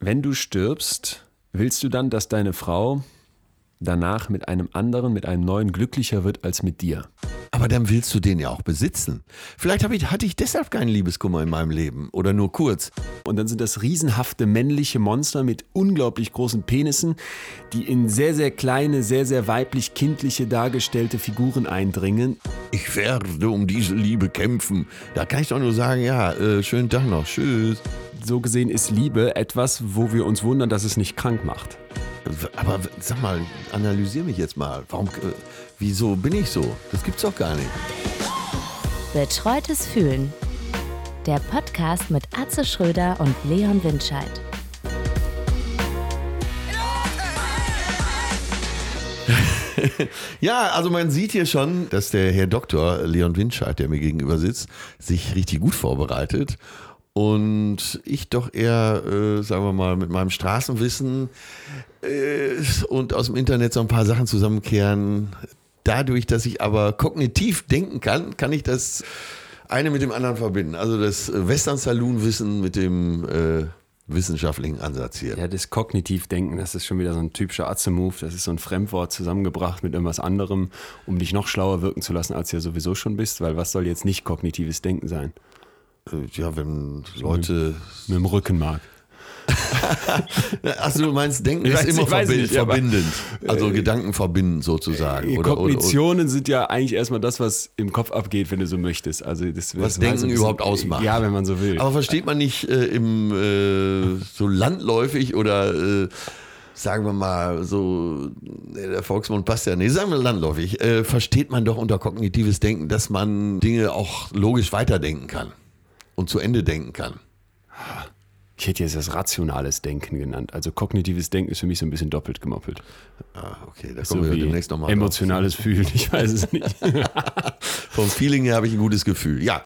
Wenn du stirbst, willst du dann, dass deine Frau danach mit einem anderen, mit einem neuen glücklicher wird als mit dir? Aber dann willst du den ja auch besitzen. Vielleicht ich, hatte ich deshalb keinen Liebeskummer in meinem Leben oder nur kurz. Und dann sind das riesenhafte männliche Monster mit unglaublich großen Penissen, die in sehr, sehr kleine, sehr, sehr weiblich-kindliche dargestellte Figuren eindringen. Ich werde um diese Liebe kämpfen. Da kann ich doch nur sagen, ja, äh, schönen Tag noch, tschüss. So gesehen ist Liebe etwas, wo wir uns wundern, dass es nicht krank macht. Aber sag mal, analysier mich jetzt mal. Warum, äh, wieso bin ich so? Das gibt's doch gar nicht. Betreutes Fühlen. Der Podcast mit Atze Schröder und Leon Windscheid. ja, also man sieht hier schon, dass der Herr Doktor Leon Windscheid, der mir gegenüber sitzt, sich richtig gut vorbereitet und ich doch eher, äh, sagen wir mal, mit meinem Straßenwissen äh, und aus dem Internet so ein paar Sachen zusammenkehren. Dadurch, dass ich aber kognitiv denken kann, kann ich das eine mit dem anderen verbinden. Also das Western Saloon Wissen mit dem äh, wissenschaftlichen Ansatz hier. Ja, das Kognitivdenken, das ist schon wieder so ein typischer Atze-Move. Das ist so ein Fremdwort zusammengebracht mit irgendwas anderem, um dich noch schlauer wirken zu lassen, als du ja sowieso schon bist. Weil was soll jetzt nicht kognitives Denken sein? Äh, ja, wenn Leute. Mit, mit dem Rückenmark. Achso, du meinst, Denken ist immer verbind, nicht, verbindend. Also äh, Gedanken verbinden sozusagen. Äh, oder, Kognitionen oder, sind ja eigentlich erstmal das, was im Kopf abgeht, wenn du so möchtest. Also das, was das Denken überhaupt ausmacht. Ja, wenn man so will. Aber versteht man nicht äh, im äh, so landläufig oder äh, sagen wir mal, so, der Volksmund passt ja nicht, sagen wir landläufig, äh, versteht man doch unter kognitives Denken, dass man Dinge auch logisch weiterdenken kann und zu Ende denken kann. Ich hätte jetzt das rationales Denken genannt. Also kognitives Denken ist für mich so ein bisschen doppelt gemoppelt. Ah, okay, da kommen so wir demnächst nochmal Emotionales drauf. Fühlen, ich weiß es nicht. Vom Feeling her habe ich ein gutes Gefühl, ja.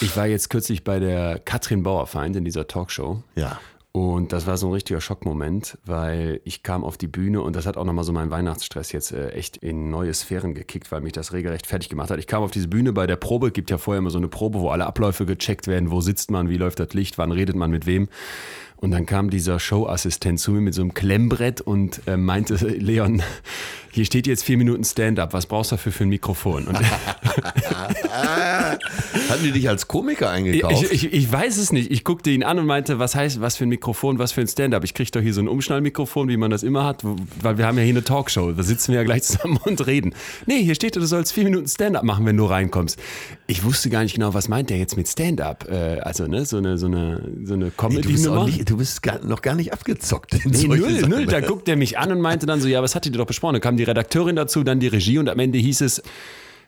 ich war jetzt kürzlich bei der Katrin Bauerfeind in dieser Talkshow. Ja. Und das war so ein richtiger Schockmoment, weil ich kam auf die Bühne und das hat auch nochmal so meinen Weihnachtsstress jetzt äh, echt in neue Sphären gekickt, weil mich das regelrecht fertig gemacht hat. Ich kam auf diese Bühne bei der Probe, gibt ja vorher immer so eine Probe, wo alle Abläufe gecheckt werden, wo sitzt man, wie läuft das Licht, wann redet man mit wem. Und dann kam dieser Showassistent zu mir mit so einem Klemmbrett und äh, meinte, Leon, hier steht jetzt vier Minuten Stand-up, was brauchst du dafür für ein Mikrofon? Hatten die dich als Komiker eingekauft? Ich, ich, ich, weiß es nicht. Ich guckte ihn an und meinte, was heißt, was für ein Mikrofon, was für ein Stand-up? Ich kriege doch hier so ein Umschnallmikrofon, wie man das immer hat, weil wir haben ja hier eine Talkshow. Da sitzen wir ja gleich zusammen und reden. Nee, hier steht, du sollst vier Minuten Stand-up machen, wenn du reinkommst. Ich wusste gar nicht genau, was meint der jetzt mit Stand-up? Äh, also, ne, so eine, so eine, so eine Comedy-Nummer. Nee, du, bist gar, noch gar nicht abgezockt. Nee, null, null. Da guckt er mich an und meinte dann so, ja, was hattet ihr doch besprochen? Da kam die Redakteurin dazu, dann die Regie und am Ende hieß es,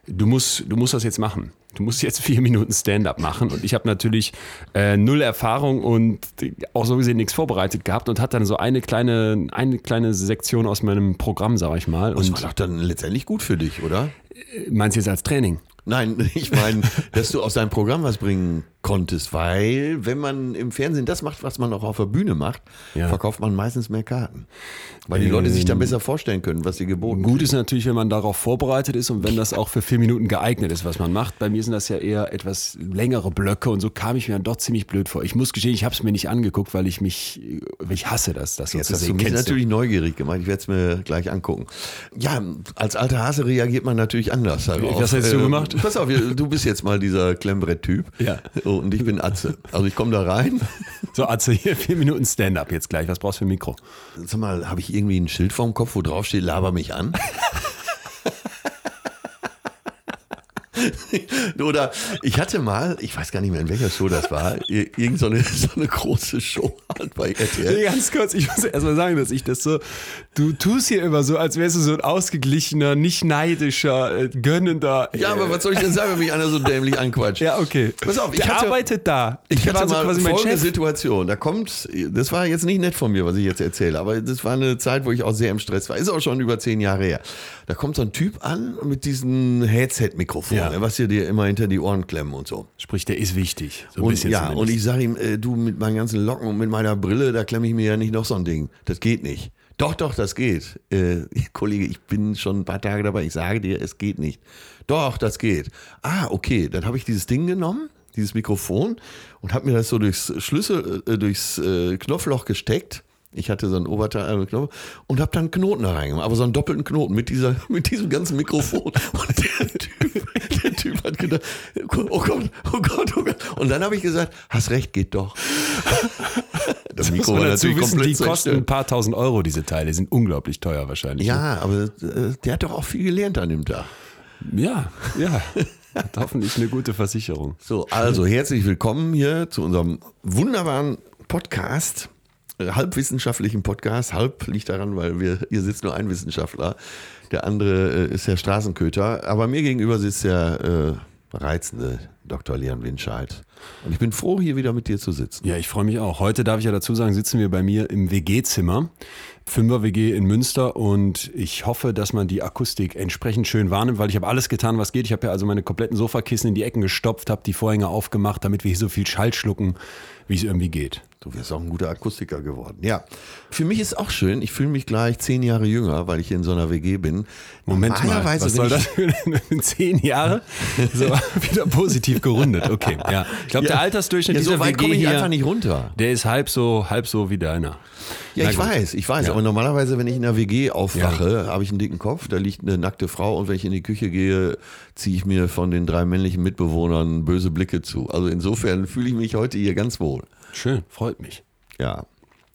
du musst, du musst das jetzt machen. Du musst jetzt vier Minuten Stand-up machen. Und ich habe natürlich äh, null Erfahrung und auch so gesehen nichts vorbereitet gehabt und hatte dann so eine kleine, eine kleine Sektion aus meinem Programm, sag ich mal. Und das war doch dann letztendlich gut für dich, oder? Meinst du jetzt als Training? Nein, ich meine, dass du aus deinem Programm was bringen konntest, weil wenn man im Fernsehen das macht, was man auch auf der Bühne macht, ja. verkauft man meistens mehr Karten. Weil die ähm, Leute sich dann ähm, besser vorstellen können, was sie geboten Gut ist natürlich, wenn man darauf vorbereitet ist und wenn das auch für vier Minuten geeignet ist, was man macht. Bei mir sind das ja eher etwas längere Blöcke und so kam ich mir dann doch ziemlich blöd vor. Ich muss gestehen, ich habe es mir nicht angeguckt, weil ich mich, ich hasse das, das so Jetzt zu hast du mich natürlich neugierig gemacht. Ich werde es mir gleich angucken. Ja, als alter Hase reagiert man natürlich anders. Darauf. Was hättest du äh, gemacht? Pass auf, du bist jetzt mal dieser Klemmbrett-Typ. Ja. Und ich bin Atze. Also ich komme da rein. So, Atze, hier vier Minuten Stand-up jetzt gleich. Was brauchst du für ein Mikro? Sag mal, habe ich irgendwie ein Schild vorm Kopf, wo drauf steht, laber mich an? Oder ich hatte mal, ich weiß gar nicht mehr, in welcher Show das war, irgend so eine, so eine große Show halt bei RTL. Nee, ganz kurz, ich muss erst mal sagen, dass ich das so, du tust hier immer so, als wärst du so ein ausgeglichener, nicht neidischer, äh, gönnender. Ja, aber was soll ich denn sagen, wenn mich einer so dämlich anquatscht? Ja, okay. Pass auf, ich Der hatte, arbeitet da. Ich, ich hatte also mal folgende Situation, da kommt, das war jetzt nicht nett von mir, was ich jetzt erzähle, aber das war eine Zeit, wo ich auch sehr im Stress war. Ist auch schon über zehn Jahre her. Da kommt so ein Typ an mit diesem Headset-Mikrofon, ja. Was ihr dir immer hinter die Ohren klemmen und so. Sprich, der ist wichtig. So und, ja, zumindest. und ich sage ihm, äh, du mit meinen ganzen Locken und mit meiner Brille, da klemme ich mir ja nicht noch so ein Ding. Das geht nicht. Doch, doch, das geht. Äh, Kollege, ich bin schon ein paar Tage dabei. Ich sage dir, es geht nicht. Doch, das geht. Ah, okay. Dann habe ich dieses Ding genommen dieses Mikrofon, und habe mir das so durchs Schlüssel, äh, durchs äh, Knopfloch gesteckt. Ich hatte so einen Oberteil äh, und habe dann einen Knoten da reingemacht, aber so einen doppelten Knoten mit dieser, mit diesem ganzen Mikrofon. Und der Typ, der Typ hat gedacht, oh Gott, oh Gott, oh Gott. Und dann habe ich gesagt, hast recht, geht doch. Das Mikro war natürlich wissen, komplett Die kosten ein paar tausend Euro, diese Teile, die sind unglaublich teuer wahrscheinlich. Ja, aber äh, der hat doch auch viel gelernt an dem Tag. Ja, ja. Hat hoffentlich eine gute Versicherung. So, also herzlich willkommen hier zu unserem wunderbaren Podcast, halbwissenschaftlichen Podcast. Halb liegt daran, weil wir, hier sitzt nur ein Wissenschaftler. Der andere äh, ist der Straßenköter. Aber mir gegenüber sitzt der äh, reizende Dr. Leon Winscheid. Und ich bin froh, hier wieder mit dir zu sitzen. Ja, ich freue mich auch. Heute darf ich ja dazu sagen, sitzen wir bei mir im WG-Zimmer. Fünfer-WG in Münster und ich hoffe, dass man die Akustik entsprechend schön wahrnimmt, weil ich habe alles getan, was geht. Ich habe ja also meine kompletten Sofakissen in die Ecken gestopft, habe die Vorhänge aufgemacht, damit wir hier so viel Schall schlucken, wie es irgendwie geht. Du wirst auch ein guter Akustiker geworden. Ja. Für mich ist auch schön. Ich fühle mich gleich zehn Jahre jünger, weil ich in so einer WG bin. Moment mal, was soll das für zehn Jahre? So, wieder positiv gerundet. Okay, ja. Ich glaube, ja. der Altersdurchschnitt ja, so dieser weit WG ich hier, einfach nicht runter. Der ist halb so, halb so wie deiner. Ja, Na ich gut. weiß, ich weiß. Ja. Aber normalerweise, wenn ich in der WG aufwache, habe ich einen dicken Kopf, da liegt eine nackte Frau und wenn ich in die Küche gehe, ziehe ich mir von den drei männlichen Mitbewohnern böse Blicke zu. Also insofern fühle ich mich heute hier ganz wohl. Schön, freut mich. Ja.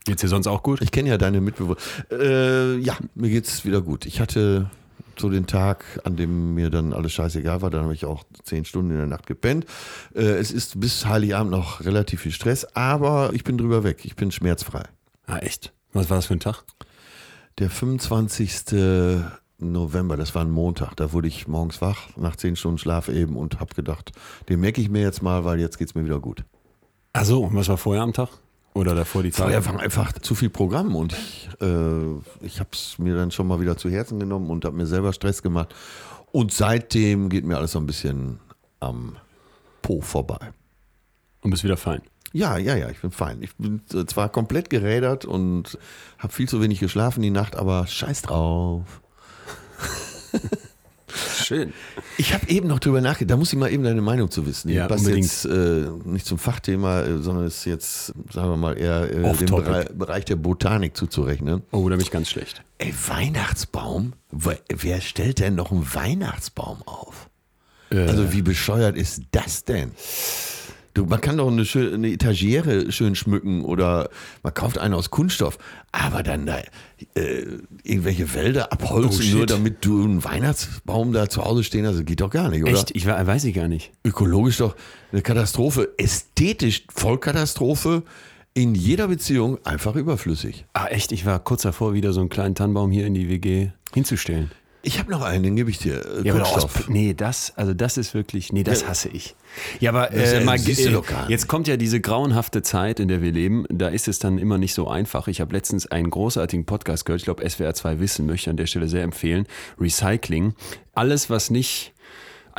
Geht's dir sonst auch gut? Ich kenne ja deine Mitbewohner. Äh, ja, mir geht's wieder gut. Ich hatte so den Tag, an dem mir dann alles scheißegal war, dann habe ich auch zehn Stunden in der Nacht gepennt. Äh, es ist bis Heiligabend noch relativ viel Stress, aber ich bin drüber weg. Ich bin schmerzfrei. Ah, echt? Was war das für ein Tag? Der 25. November, das war ein Montag. Da wurde ich morgens wach, nach zehn Stunden Schlaf eben und habe gedacht, den merke ich mir jetzt mal, weil jetzt geht es mir wieder gut. Ach so, und was war vorher am Tag? Oder davor die Zeit? Vorher war einfach zu viel Programm und ich, äh, ich habe es mir dann schon mal wieder zu Herzen genommen und habe mir selber Stress gemacht. Und seitdem geht mir alles so ein bisschen am Po vorbei. Und bist wieder fein? Ja, ja, ja, ich bin fein. Ich bin zwar komplett gerädert und habe viel zu wenig geschlafen die Nacht, aber scheiß drauf. Schön. Ich habe eben noch drüber nachgedacht, da muss ich mal eben deine Meinung zu wissen. Ja, passt jetzt äh, nicht zum Fachthema, äh, sondern ist jetzt, sagen wir mal, eher äh, dem Bere Bereich der Botanik zuzurechnen. Oh, da bin ich ganz schlecht. Ey, Weihnachtsbaum? Wer stellt denn noch einen Weihnachtsbaum auf? Äh. Also wie bescheuert ist das denn? Du, man kann doch eine, schön, eine Etagiere schön schmücken oder man kauft einen aus Kunststoff, aber dann da äh, irgendwelche Wälder abholzen, oh, nur damit du einen Weihnachtsbaum da zu Hause stehen hast, geht doch gar nicht, oder? Echt? Ich weiß ich gar nicht. Ökologisch doch eine Katastrophe, ästhetisch Vollkatastrophe. In jeder Beziehung einfach überflüssig. Ah, echt? Ich war kurz davor, wieder so einen kleinen Tannenbaum hier in die WG hinzustellen. Ich habe noch einen, den gebe ich dir. Äh, ja, Kunststoff. Aus, nee, das, also das ist wirklich, nee, das hasse ich. Ja, aber äh, mal, äh, jetzt kommt ja diese grauenhafte Zeit, in der wir leben. Da ist es dann immer nicht so einfach. Ich habe letztens einen großartigen Podcast gehört. Ich glaube, SWR 2 Wissen möchte ich an der Stelle sehr empfehlen. Recycling. Alles, was nicht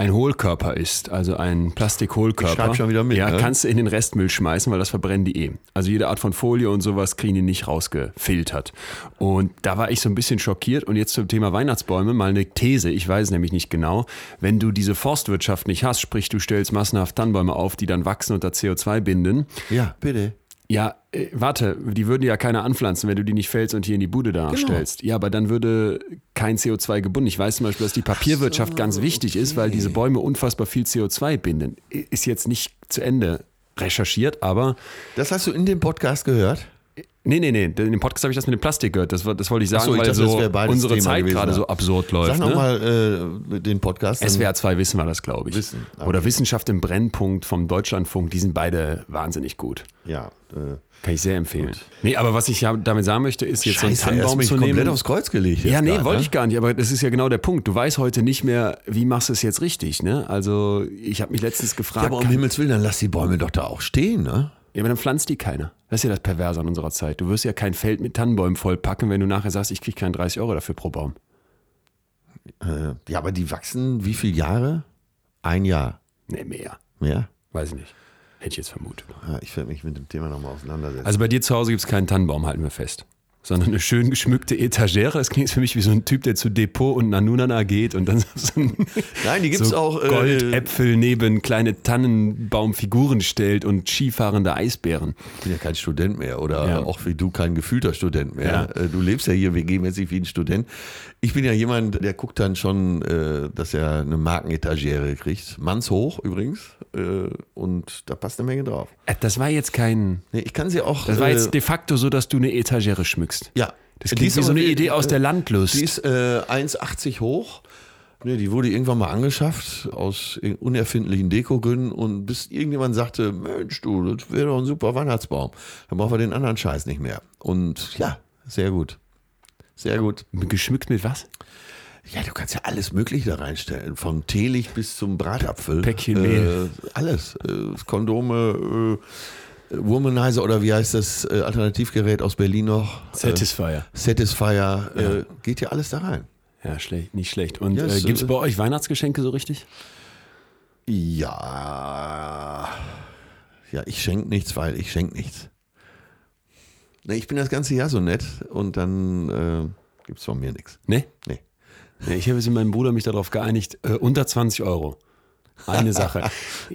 ein Hohlkörper ist, also ein Plastikhohlkörper, schon wieder mit, ja, ne? kannst du in den Restmüll schmeißen, weil das verbrennen die eh. Also jede Art von Folie und sowas kriegen die nicht rausgefiltert. Und da war ich so ein bisschen schockiert. Und jetzt zum Thema Weihnachtsbäume mal eine These, ich weiß nämlich nicht genau. Wenn du diese Forstwirtschaft nicht hast, sprich du stellst massenhaft Tannenbäume auf, die dann wachsen und da CO2 binden. Ja, bitte. Ja, äh, warte, die würden ja keiner anpflanzen, wenn du die nicht fällst und hier in die Bude da genau. stellst. Ja, aber dann würde kein CO2 gebunden. Ich weiß zum Beispiel, dass die Papierwirtschaft so, ganz wichtig okay. ist, weil diese Bäume unfassbar viel CO2 binden. Ist jetzt nicht zu Ende recherchiert, aber. Das hast du in dem Podcast gehört? Nee, nee, nee. In dem Podcast habe ich das mit dem Plastik gehört. Das, das wollte ich sagen, so, ich weil dachte, so unsere Thema Zeit gerade so absurd läuft. Sag ne? nochmal äh, den Podcast. SWR 2 wissen wir das, glaube ich. Wissen. Okay. Oder Wissenschaft im Brennpunkt vom Deutschlandfunk. Die sind beide wahnsinnig gut. Ja. Äh, Kann ich sehr empfehlen. Gut. Nee, aber was ich damit sagen möchte, ist jetzt Scheiße, so einen Tannenbaum zu nehmen. komplett aufs Kreuz gelegt. Ja, nee, wollte ne? ich gar nicht. Aber das ist ja genau der Punkt. Du weißt heute nicht mehr, wie machst du es jetzt richtig. Ne? Also ich habe mich letztens gefragt. Ja, aber um Himmels Willen, dann lass die Bäume doch da auch stehen, ne? Ja, aber dann pflanzt die keiner. Das ist ja das Perverse an unserer Zeit. Du wirst ja kein Feld mit Tannenbäumen vollpacken, wenn du nachher sagst, ich kriege keinen 30 Euro dafür pro Baum. Äh, ja, aber die wachsen wie viele Jahre? Ein Jahr. Nee, mehr. Mehr? Weiß ich nicht. Hätte ich jetzt vermutet. Ja, ich werde mich mit dem Thema nochmal auseinandersetzen. Also bei dir zu Hause gibt es keinen Tannenbaum, halten wir fest. Sondern eine schön geschmückte Etagere. Das klingt für mich wie so ein Typ, der zu Depot und Nanunana geht und dann so ein, Nein, die gibt's so auch, äh, Goldäpfel neben kleine Tannenbaumfiguren stellt und skifahrende Eisbären. Ich bin ja kein Student mehr oder Ja. auch wie du kein gefühlter Student mehr. Ja. Äh, Du lebst ja hier WG-mäßig wie ein Student. Ich bin ja jemand, der guckt dann schon, äh, dass er eine Markenetagere kriegt. Mannshoch übrigens. äh, Und da passt eine Menge drauf. Das war jetzt kein. Nee, ich kann sie auch. Das war jetzt de facto so, dass du eine Etagere schmückst. Ja. Das klingt ist wie so eine Idee aus der Landlust. Die ist äh, 1,80 hoch. Nee, die wurde irgendwann mal angeschafft aus unerfindlichen Dekogründen und bis irgendjemand sagte, Mensch du, das wäre doch ein super Weihnachtsbaum. Dann brauchen wir den anderen Scheiß nicht mehr. Und ja, sehr gut. Sehr gut. Geschmückt mit was? Ja, du kannst ja alles Mögliche da reinstellen. Vom Teelich bis zum Bratapfel. Päckchen Mehl. Äh, alles. Äh, Kondome, äh, Womanizer oder wie heißt das äh, Alternativgerät aus Berlin noch? Satisfier. Äh, Satisfier. Äh, geht ja alles da rein. Ja, schlecht, nicht schlecht. Und Ja, äh, gibt es äh, bei euch Weihnachtsgeschenke so richtig? Ja. Ja, ich schenke nichts, weil ich schenke nichts. Nee, ich bin das ganze Jahr so nett und dann äh, gibt es von mir nichts. Ne? Nee. Ja, ich habe jetzt mit meinem Bruder mich darauf geeinigt, äh, unter 20 Euro. Eine Sache.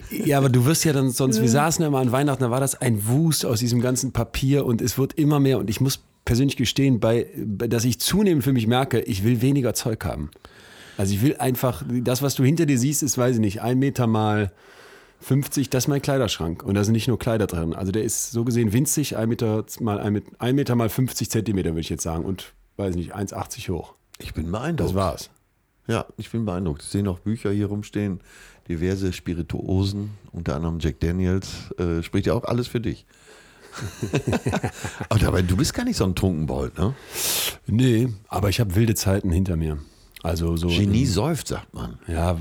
ja, aber du wirst ja dann sonst, wir saßen ja mal an Weihnachten, da war das ein Wust aus diesem ganzen Papier und es wird immer mehr und ich muss persönlich gestehen, bei, dass ich zunehmend für mich merke, ich will weniger Zeug haben. Also ich will einfach, das, was du hinter dir siehst, ist, weiß ich nicht, ein Meter mal 50, das ist mein Kleiderschrank. Und da sind nicht nur Kleider drin. Also der ist so gesehen winzig, ein Meter mal, ein, ein Meter mal 50 Zentimeter, würde ich jetzt sagen. Und, weiß nicht, 1,80 hoch. Ich bin beeindruckt. Das war's. Ja, ich bin beeindruckt. Ich sehe noch Bücher hier rumstehen, diverse Spirituosen, unter anderem Jack Daniels. Äh, spricht ja auch alles für dich. Aber dabei, du bist gar nicht so ein Trunkenbold, ne? Nee, aber ich habe wilde Zeiten hinter mir. Also so. Genie säuft, sagt man. Ja,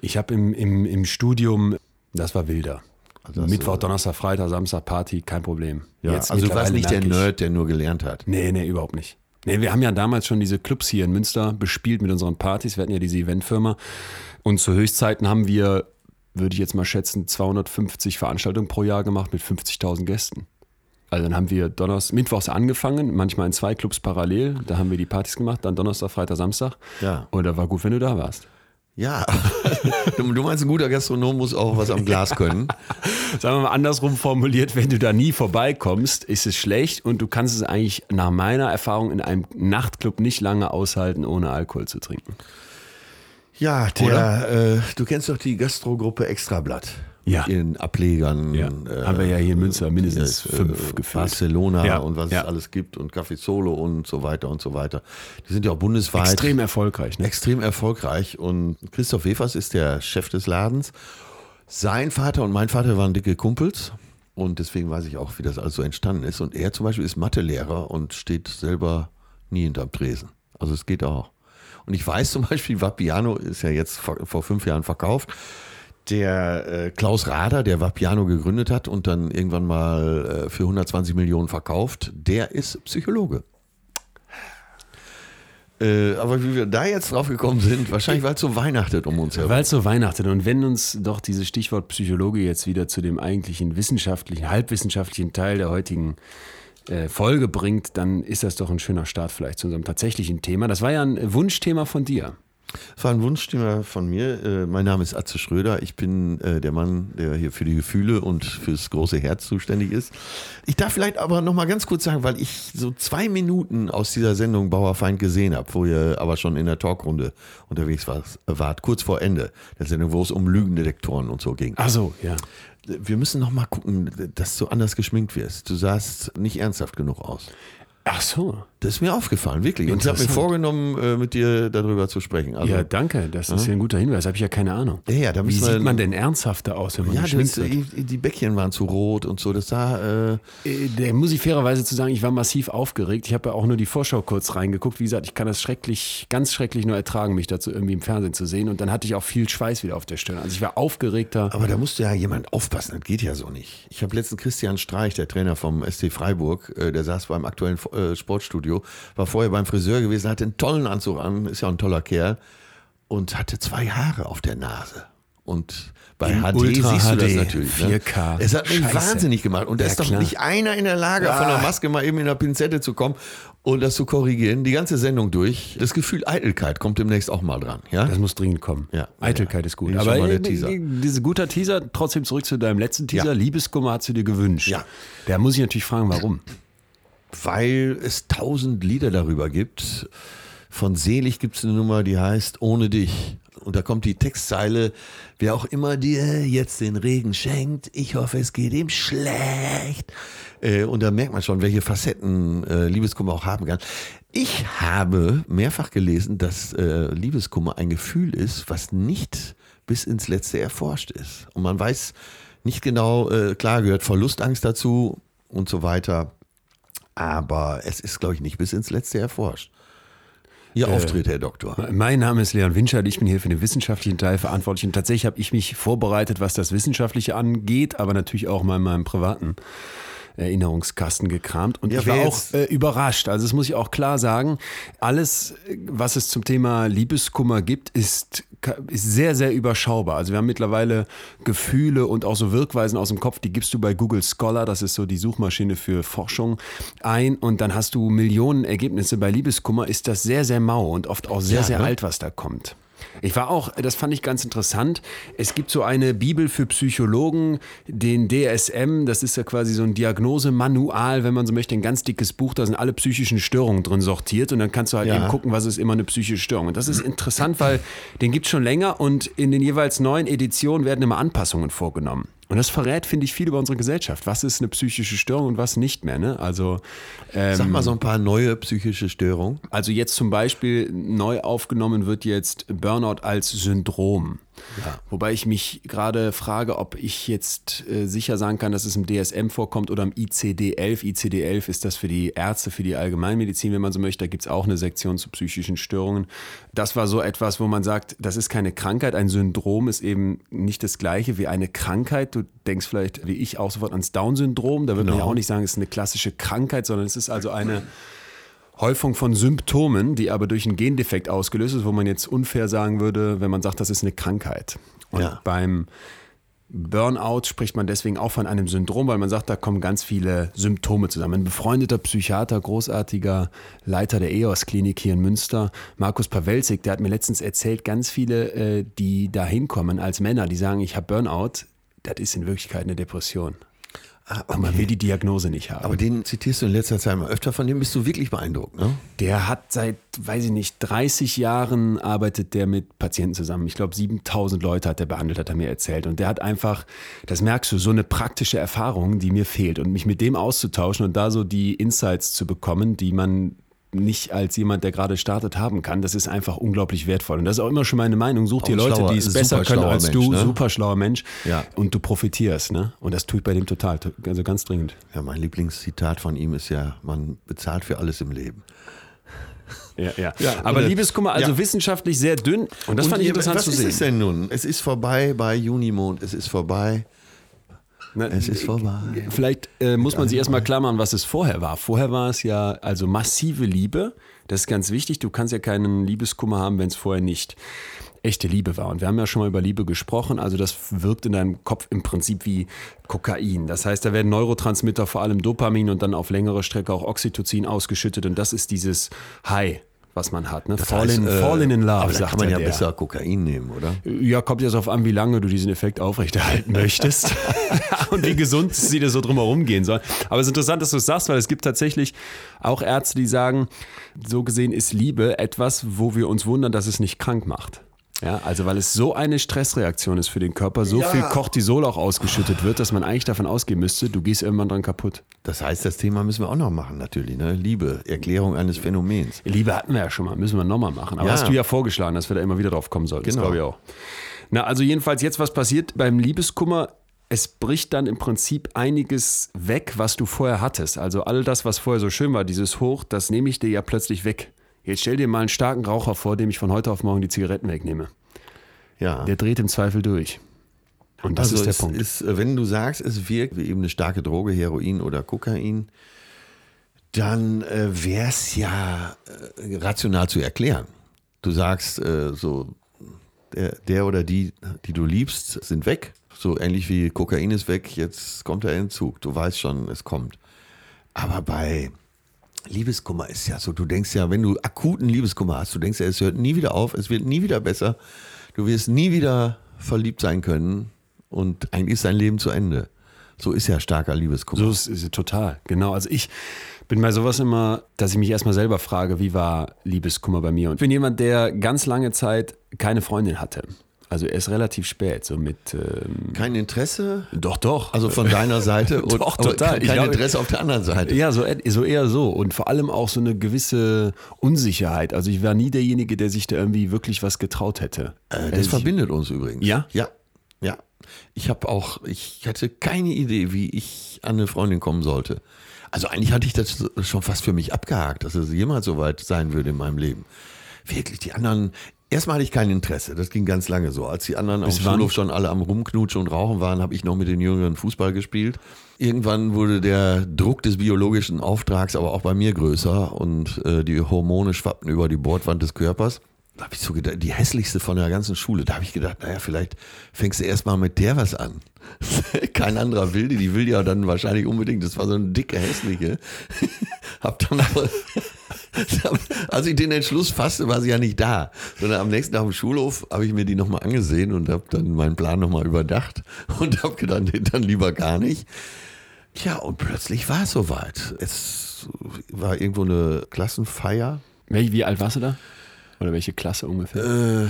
ich habe im, im, im Studium, das war wilder. Also Mittwoch, du- Donnerstag, Freitag, Samstag Party, kein Problem. Ja, Jetzt also du warst nicht der Nerd, der nur gelernt hat. Nee, nee, überhaupt nicht. Nee, wir haben ja damals schon diese Clubs hier in Münster bespielt mit unseren Partys. Wir hatten ja diese Eventfirma. Und zu Höchstzeiten haben wir, würde ich jetzt mal schätzen, 250 Veranstaltungen pro Jahr gemacht mit 50.000 Gästen. Also dann haben wir Donnerstag, Mittwochs angefangen, manchmal in zwei Clubs parallel. Da haben wir die Partys gemacht, dann Donnerstag, Freitag, Samstag. Ja. Und da war gut, wenn du da warst. Ja, du du meinst, ein guter Gastronom muss auch was am Glas können. Sagen wir mal andersrum formuliert, wenn du da nie vorbeikommst, ist es schlecht und du kannst es eigentlich nach meiner Erfahrung in einem Nachtclub nicht lange aushalten, ohne Alkohol zu trinken. Ja, der, äh, du kennst doch die Gastrogruppe Extrablatt. Ja. Mit ihren Ablegern. Ja. Haben wir ja hier in Münster mindestens äh, fünf äh, gefühlt. Barcelona Ja. und was Ja. es alles gibt und Café Solo und so weiter und so weiter. Die sind ja auch bundesweit Extrem erfolgreich. Ne? extrem erfolgreich und Christoph Wefers ist der Chef des Ladens. Sein Vater und mein Vater waren dicke Kumpels und deswegen weiß ich auch, wie das alles so entstanden ist. Und er zum Beispiel ist Mathelehrer und steht selber nie hinterm Tresen. Also es geht auch. Und ich weiß zum Beispiel, Vapiano ist ja jetzt vor, vor fünf Jahren verkauft. Der äh, Klaus Rader, der Vapiano gegründet hat und dann irgendwann mal äh, für 120 Millionen verkauft, der ist Psychologe. Äh, aber wie wir da jetzt drauf gekommen sind, wahrscheinlich weil es so weihnachtet um uns herum. Weil es so weihnachtet und wenn uns doch dieses Stichwort Psychologe jetzt wieder zu dem eigentlichen wissenschaftlichen, halbwissenschaftlichen Teil der heutigen Folge bringt, dann ist das doch ein schöner Start vielleicht zu unserem tatsächlichen Thema. Das war ja ein Wunschthema von dir. Das war ein Wunschthema von mir. Äh, mein Name ist Atze Schröder. Ich bin äh, der Mann, der hier für die Gefühle und fürs große Herz zuständig ist. Ich darf vielleicht aber noch mal ganz kurz sagen, weil ich so zwei Minuten aus dieser Sendung Bauerfeind gesehen habe, wo ihr aber schon in der Talkrunde unterwegs wart, wart kurz vor Ende der Sendung, wo es um Lügendetektoren und so ging. Ach so, ja. Wir müssen noch mal gucken, dass du anders geschminkt wirst. Du sahst nicht ernsthaft genug aus. Ach so. Das ist mir aufgefallen, wirklich. Und ich habe mir vorgenommen, äh, mit dir darüber zu sprechen. Also, ja, danke. Das ist ja ein guter Hinweis. Habe ich ja keine Ahnung. Ja, ja, da Wie sieht man denn ernsthafter aus, wenn man Ja, geschminkt das, wird? die, die Bäckchen waren zu rot und so. Das sah. Äh, Äh, Da muss ich fairerweise zu sagen, ich war massiv aufgeregt. Ich habe ja auch nur die Vorschau kurz reingeguckt. Wie gesagt, ich kann das schrecklich, ganz schrecklich nur ertragen, mich dazu irgendwie im Fernsehen zu sehen. Und dann hatte ich auch viel Schweiß wieder auf der Stirn. Also ich war aufgeregter. aber da musste ja jemand aufpassen. Das geht ja so nicht. Ich habe letztens Christian Streich, der Trainer vom SC Freiburg, äh, der saß beim aktuellen äh, Sportstudio, war vorher beim Friseur gewesen, hatte einen tollen Anzug an, ist ja ein toller Kerl und hatte zwei Haare auf der Nase. Und bei In HD Ultra siehst du das HD, natürlich. Ne? 4K. Es hat mich Scheiße. wahnsinnig gemacht. Und da Ja, ist doch klar. nicht einer in der Lage, von der Maske mal eben in der Pinzette zu kommen und das zu korrigieren. Die ganze Sendung durch. Das Gefühl Eitelkeit kommt demnächst auch mal dran. Ja? Das muss dringend kommen. Ja. Eitelkeit Ja. ist gut. Aber mal der äh, Teaser. diese guter Teaser, trotzdem zurück zu deinem letzten Teaser. Ja. Liebeskummer hast du dir gewünscht. Ja. Da muss ich natürlich fragen, warum. Weil es tausend Lieder darüber gibt. Von Selig gibt es eine Nummer, die heißt Ohne dich. Und da kommt die Textzeile, wer auch immer dir jetzt den Regen schenkt, ich hoffe, es geht ihm schlecht. Äh, und da merkt man schon, welche Facetten äh, Liebeskummer auch haben kann. Ich habe mehrfach gelesen, dass äh, Liebeskummer ein Gefühl ist, was nicht bis ins Letzte erforscht ist. Und man weiß nicht genau, klar gehört Verlustangst dazu und so weiter. Aber es ist, glaube ich, nicht bis ins Letzte erforscht. Ihr Auftritt, Herr Doktor. Mein Name ist Leon Winscheid, ich bin hier für den wissenschaftlichen Teil verantwortlich und tatsächlich habe ich mich vorbereitet, was das Wissenschaftliche angeht, aber natürlich auch mal in meinem privaten Erinnerungskasten gekramt und Ja, ich war auch äh, überrascht. Also das muss ich auch klar sagen. Alles, äh, was es zum Thema Liebeskummer gibt, ist, ist sehr, sehr überschaubar. Also wir haben mittlerweile Gefühle und auch so Wirkweisen aus dem Kopf, die gibst du bei Google Scholar, das ist so die Suchmaschine für Forschung, ein und dann hast du Millionen Ergebnisse. Bei Liebeskummer ist das sehr, sehr mau und oft auch sehr, Ja, sehr ne? alt, was da kommt. Ich war auch, das fand ich ganz interessant. Es gibt so eine Bibel für Psychologen, den DSM, das ist ja quasi so ein Diagnosemanual, wenn man so möchte, ein ganz dickes Buch, da sind alle psychischen Störungen drin sortiert und dann kannst du halt Ja. eben gucken, was ist immer eine psychische Störung. Und das ist interessant, weil den gibt es schon länger und in den jeweils neuen Editionen werden immer Anpassungen vorgenommen. Und das verrät, finde ich, viel über unsere Gesellschaft. Was ist eine psychische Störung und was nicht mehr. Ne? Also, ähm, Sag mal so ein paar neue psychische Störungen. also jetzt zum Beispiel neu aufgenommen wird jetzt Burnout als Syndrom. Wobei ich mich gerade frage, ob ich jetzt äh, sicher sagen kann, dass es im DSM vorkommt oder im ICD-11. ICD-11 ist das für die Ärzte, für die Allgemeinmedizin, wenn man so möchte. Da gibt es auch eine Sektion zu psychischen Störungen. Das war so etwas, wo man sagt, das ist keine Krankheit. Ein Syndrom ist eben nicht das gleiche wie eine Krankheit. Du denkst vielleicht, wie ich, auch sofort ans Down-Syndrom. Da würde man ja Genau. auch nicht sagen, es ist eine klassische Krankheit, sondern es ist also eine Häufung von Symptomen, die aber durch einen Gendefekt ausgelöst ist, wo man jetzt unfair sagen würde, wenn man sagt, das ist eine Krankheit. Und Ja. beim Burnout spricht man deswegen auch von einem Syndrom, weil man sagt, da kommen ganz viele Symptome zusammen. Ein befreundeter Psychiater, großartiger Leiter der EOS-Klinik hier in Münster, Markus Pawelzig, der hat mir letztens erzählt, ganz viele, äh, die da hinkommen als Männer, die sagen, ich habe Burnout, das ist in Wirklichkeit eine Depression. Ah, Aber man will die Diagnose nicht haben. Aber den zitierst du in letzter Zeit mal öfter, von dem bist du wirklich beeindruckt, ne? Der hat seit, weiß ich nicht, 30 Jahren arbeitet der mit Patienten zusammen. Ich glaube, 7000 Leute hat er behandelt, hat er mir erzählt. Und der hat einfach, das merkst du, so eine praktische Erfahrung, die mir fehlt. Und mich mit dem auszutauschen und da so die Insights zu bekommen, die man nicht als jemand, der gerade startet, haben kann, das ist einfach unglaublich wertvoll. Und das ist auch immer schon meine Meinung. Such dir Leute, schlauer- die es super besser können als Mensch, du. ne? Super schlauer Mensch. Ja. Und du profitierst. Ne? Und das tue ich bei dem total. Also ganz dringend. Ja, mein Lieblingszitat von ihm ist ja, man bezahlt für alles im Leben. Ja, ja. Ja, Aber oder- Liebeskummer, also Ja. wissenschaftlich sehr dünn. Und das fand ich interessant was zu ist sehen. es denn nun? Es ist vorbei bei Junimond, es ist vorbei. Na, Es ist vorbei. Vielleicht äh, muss man sich erstmal klar machen, was es vorher war. Vorher war es ja also massive Liebe. Das ist ganz wichtig. Du kannst ja keinen Liebeskummer haben, wenn es vorher nicht echte Liebe war. Und wir haben ja schon mal über Liebe gesprochen. Also das wirkt in deinem Kopf im Prinzip wie Kokain. Das heißt, da werden Neurotransmitter, vor allem Dopamin und dann auf längere Strecke auch Oxytocin ausgeschüttet. Und das ist dieses High, was man hat. Ne? Fall, in, heißt, äh, fallen in love, Aber da sagt kann man ja der. besser Kokain nehmen, oder? Ja, kommt jetzt auf an, wie lange du diesen Effekt aufrechterhalten möchtest und wie gesund sie dir so drumherum gehen soll. Aber es ist interessant, dass du es sagst, weil es gibt tatsächlich auch Ärzte, die sagen, so gesehen ist Liebe etwas, wo wir uns wundern, dass es nicht krank macht. Ja, also weil es so eine Stressreaktion ist für den Körper, so Ja. viel Cortisol auch ausgeschüttet wird, dass man eigentlich davon ausgehen müsste, du gehst irgendwann dran kaputt. Das heißt, das Thema müssen wir auch noch machen, natürlich. Ne? Liebe, Erklärung eines Phänomens. Liebe hatten wir ja schon mal, müssen wir nochmal machen. Aber Ja. hast du ja vorgeschlagen, dass wir da immer wieder drauf kommen sollten. Das Genau. glaube ich auch. Na, also jedenfalls jetzt, was passiert beim Liebeskummer? Es bricht dann im Prinzip einiges weg, was du vorher hattest. Also all das, was vorher so schön war, dieses Hoch, das nehme ich dir ja plötzlich weg. Jetzt stell dir mal einen starken Raucher vor, dem ich von heute auf morgen die Zigaretten wegnehme. Ja. Der dreht im Zweifel durch. Und das also ist der es Punkt. Ist, äh, wenn du sagst, es wirkt wie eben eine starke Droge, Heroin oder Kokain, dann äh, wäre es ja äh, rational zu erklären. Du sagst, äh, so der, der oder die, die du liebst, sind weg. So ähnlich wie Kokain ist weg, jetzt kommt der Entzug. Du weißt schon, es kommt. Aber bei Liebeskummer ist ja so, du denkst ja, wenn du akuten Liebeskummer hast, du denkst ja, es hört nie wieder auf, es wird nie wieder besser, du wirst nie wieder verliebt sein können und eigentlich ist dein Leben zu Ende. So ist ja starker Liebeskummer. So ist es total, genau. Also ich bin bei sowas immer, dass ich mich erstmal selber frage, wie war Liebeskummer bei mir? Und ich bin jemand, der ganz lange Zeit keine Freundin hatte. Also erst relativ spät, so mit. Ähm kein Interesse? Doch, doch. Also von deiner Seite? Und, doch, total. Kein, kein Interesse auf der anderen Seite? Ja, so, so eher so. Und vor allem auch so eine gewisse Unsicherheit. Also ich war nie derjenige, der sich da irgendwie wirklich was getraut hätte. Äh, das also verbindet uns übrigens. Ja? Ja. Ja. Ich habe auch, ich hatte keine Idee, wie ich an eine Freundin kommen sollte. Also eigentlich hatte ich das schon fast für mich abgehakt, dass es jemals so weit sein würde in meinem Leben. Wirklich, die anderen, Erstmal hatte ich kein Interesse, das ging ganz lange so. Als die anderen Bis auf dem Schulhof schon alle am Rumknutschen und Rauchen waren, habe ich noch mit den Jüngeren Fußball gespielt. Irgendwann wurde der Druck des biologischen Auftrags aber auch bei mir größer und äh, die Hormone schwappten über die Bordwand des Körpers. Da habe ich so gedacht, die hässlichste von der ganzen Schule. Da habe ich gedacht, naja, vielleicht fängst du erstmal mit der was an. Kein anderer will die, die will ja dann wahrscheinlich unbedingt. Das war so eine dicke, hässliche. hab dann aber als ich den Entschluss fasste, war sie ja nicht da. Sondern am nächsten Tag im Schulhof habe ich mir die nochmal angesehen und habe dann meinen Plan nochmal überdacht und habe gedacht, nee, dann lieber gar nicht. Tja, und plötzlich war es soweit. Es war irgendwo eine Klassenfeier. Wie alt warst du da? Oder welche Klasse ungefähr? Äh,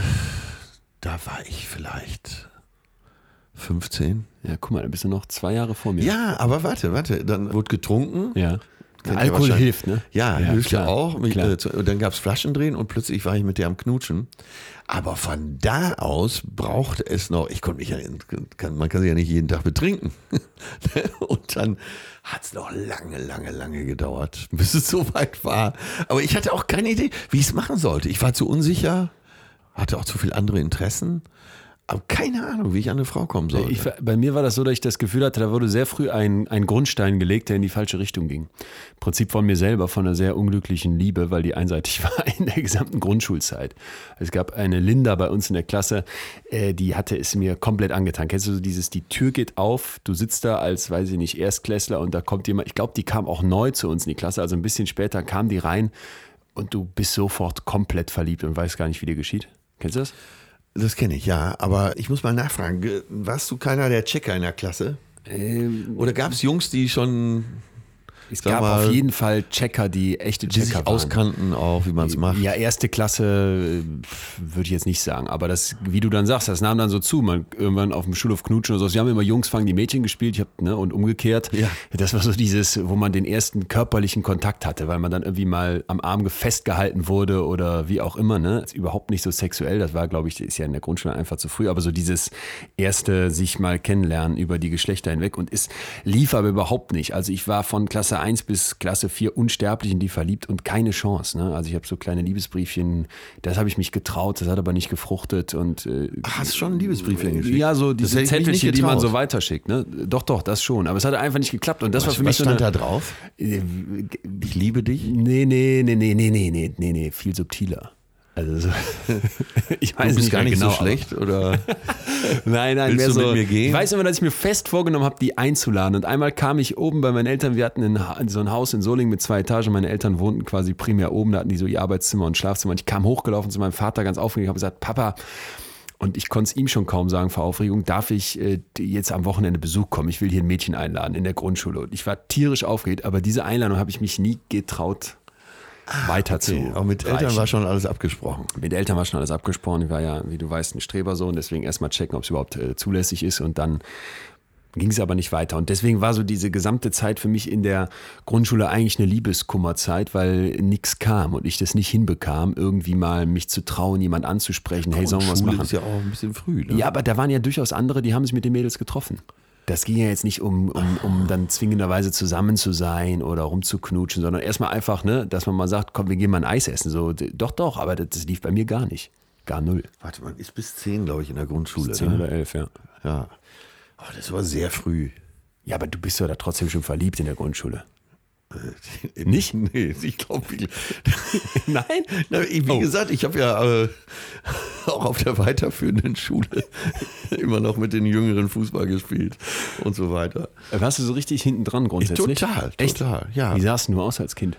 da war ich vielleicht 15. Ja, guck mal, da bist du noch zwei Jahre vor mir. Ja, aber warte, warte. Dann wurde getrunken. Ja. Alkohol hilft, ne? Ja, ja hilft klar, ja auch. Klar. Äh, und dann gab es Flaschendrehen und plötzlich war ich mit der am Knutschen. Aber von da aus brauchte es noch, ich konnte mich ja, kann, man kann sich ja nicht jeden Tag betrinken. und dann hat es noch lange, lange, lange gedauert, bis es so weit war. Aber ich hatte auch keine Idee, wie ich es machen sollte. Ich war zu unsicher, hatte auch zu viele andere Interessen. Aber keine Ahnung, wie ich an eine Frau kommen soll. Bei mir war das so, dass ich das Gefühl hatte, da wurde sehr früh ein, ein Grundstein gelegt, der in die falsche Richtung ging. Im Prinzip von mir selber, von einer sehr unglücklichen Liebe, weil die einseitig war in der gesamten Grundschulzeit. Es gab eine Linda bei uns in der Klasse, äh, die hatte es mir komplett angetan. Kennst du so dieses, die Tür geht auf, du sitzt da als, weiß ich nicht, Erstklässler und da kommt jemand, ich glaube, die kam auch neu zu uns in die Klasse, also ein bisschen später kam die rein und du bist sofort komplett verliebt und weißt gar nicht, wie dir geschieht. Kennst du das? Das kenne ich, ja. Aber ich muss mal nachfragen, warst du keiner der Checker in der Klasse? Ähm, Oder gab es Jungs, die schon es gab mal, auf jeden Fall Checker, die echte Checker die sich waren. auskannten auch, wie man es macht. Ja, erste Klasse würde ich jetzt nicht sagen, aber das, wie du dann sagst, das nahm dann so zu. Man irgendwann auf dem Schulhof knutschen oder so. Sie haben immer Jungs fangen die Mädchen gespielt, ich hab, ne, und umgekehrt. Ja. Das war so dieses, wo man den ersten körperlichen Kontakt hatte, weil man dann irgendwie mal am Arm festgehalten wurde oder wie auch immer. Ne, ist überhaupt nicht so sexuell. Das war, glaube ich, ist ja in der Grundschule einfach zu früh. Aber so dieses erste sich mal kennenlernen über die Geschlechter hinweg und es lief aber überhaupt nicht. Also ich war von Klasse 1 bis Klasse 4 unsterblich in die verliebt und keine Chance. Ne? Also ich habe so kleine Liebesbriefchen, das habe ich mich getraut, das hat aber nicht gefruchtet. Und, äh, Hast schon ein Liebesbriefchen geschickt? Ja, so diese Zettelchen, die man so weiterschickt. Ne? Doch, doch, das schon. Aber es hat einfach nicht geklappt. Und das was, war für mich was stand so eine, da drauf? Äh, ich liebe dich? Nee, nee, nee, nee, nee, nee, nee, nee, viel subtiler. Also so, ich weiß du bist gar nicht genau, so schlecht oder nein, nein, mehr du so, mit mir gehen? Ich weiß immer, dass ich mir fest vorgenommen habe, die einzuladen. Und einmal kam ich oben bei meinen Eltern. Wir hatten ein, so ein Haus in Solingen mit zwei Etagen. Meine Eltern wohnten quasi primär oben. Da hatten die so ihr Arbeitszimmer und Schlafzimmer. Und ich kam hochgelaufen zu meinem Vater ganz aufgeregt. Habe gesagt, Papa. Und ich konnte es ihm schon kaum sagen vor Aufregung, darf ich äh, jetzt am Wochenende Besuch kommen? Ich will hier ein Mädchen einladen in der Grundschule. Und ich war tierisch aufgeregt, aber diese Einladung habe ich mich nie getraut weiter okay. zu. Aber mit Eltern war schon alles abgesprochen. Mit Eltern war schon alles abgesprochen. Ich war ja, wie du weißt, ein Strebersohn, deswegen erstmal checken, ob es überhaupt äh, zulässig ist und dann ging es aber nicht weiter. Und deswegen war so diese gesamte Zeit für mich in der Grundschule eigentlich eine Liebeskummerzeit, weil nichts kam und ich das nicht hinbekam, irgendwie mal mich zu trauen, jemand anzusprechen, hey, sollen wir was machen? ist ja auch ein bisschen früh. Ne? Ja, aber da waren ja durchaus andere, die haben sich mit den Mädels getroffen das ging ja jetzt nicht um, um, um dann zwingenderweise zusammen zu sein oder rumzuknutschen, sondern erstmal einfach, ne, dass man mal sagt, komm, wir gehen mal ein Eis essen. So, doch, doch, aber das, das lief bei mir gar nicht. Gar null. Warte, man ist bis zehn, glaube ich, in der Grundschule. Bis zehn ne? oder elf, ja. Ja. Oh, das war sehr früh. Ja, aber du bist ja da trotzdem schon verliebt in der Grundschule. Nicht? Nee, ich glaube, Nein? Wie Oh. gesagt, ich habe ja äh, auch auf der weiterführenden Schule immer noch mit den Jüngeren Fußball gespielt und so weiter. Warst du so richtig hinten dran grundsätzlich? Total, Echt? total, ja. Wie sahst du aus als Kind?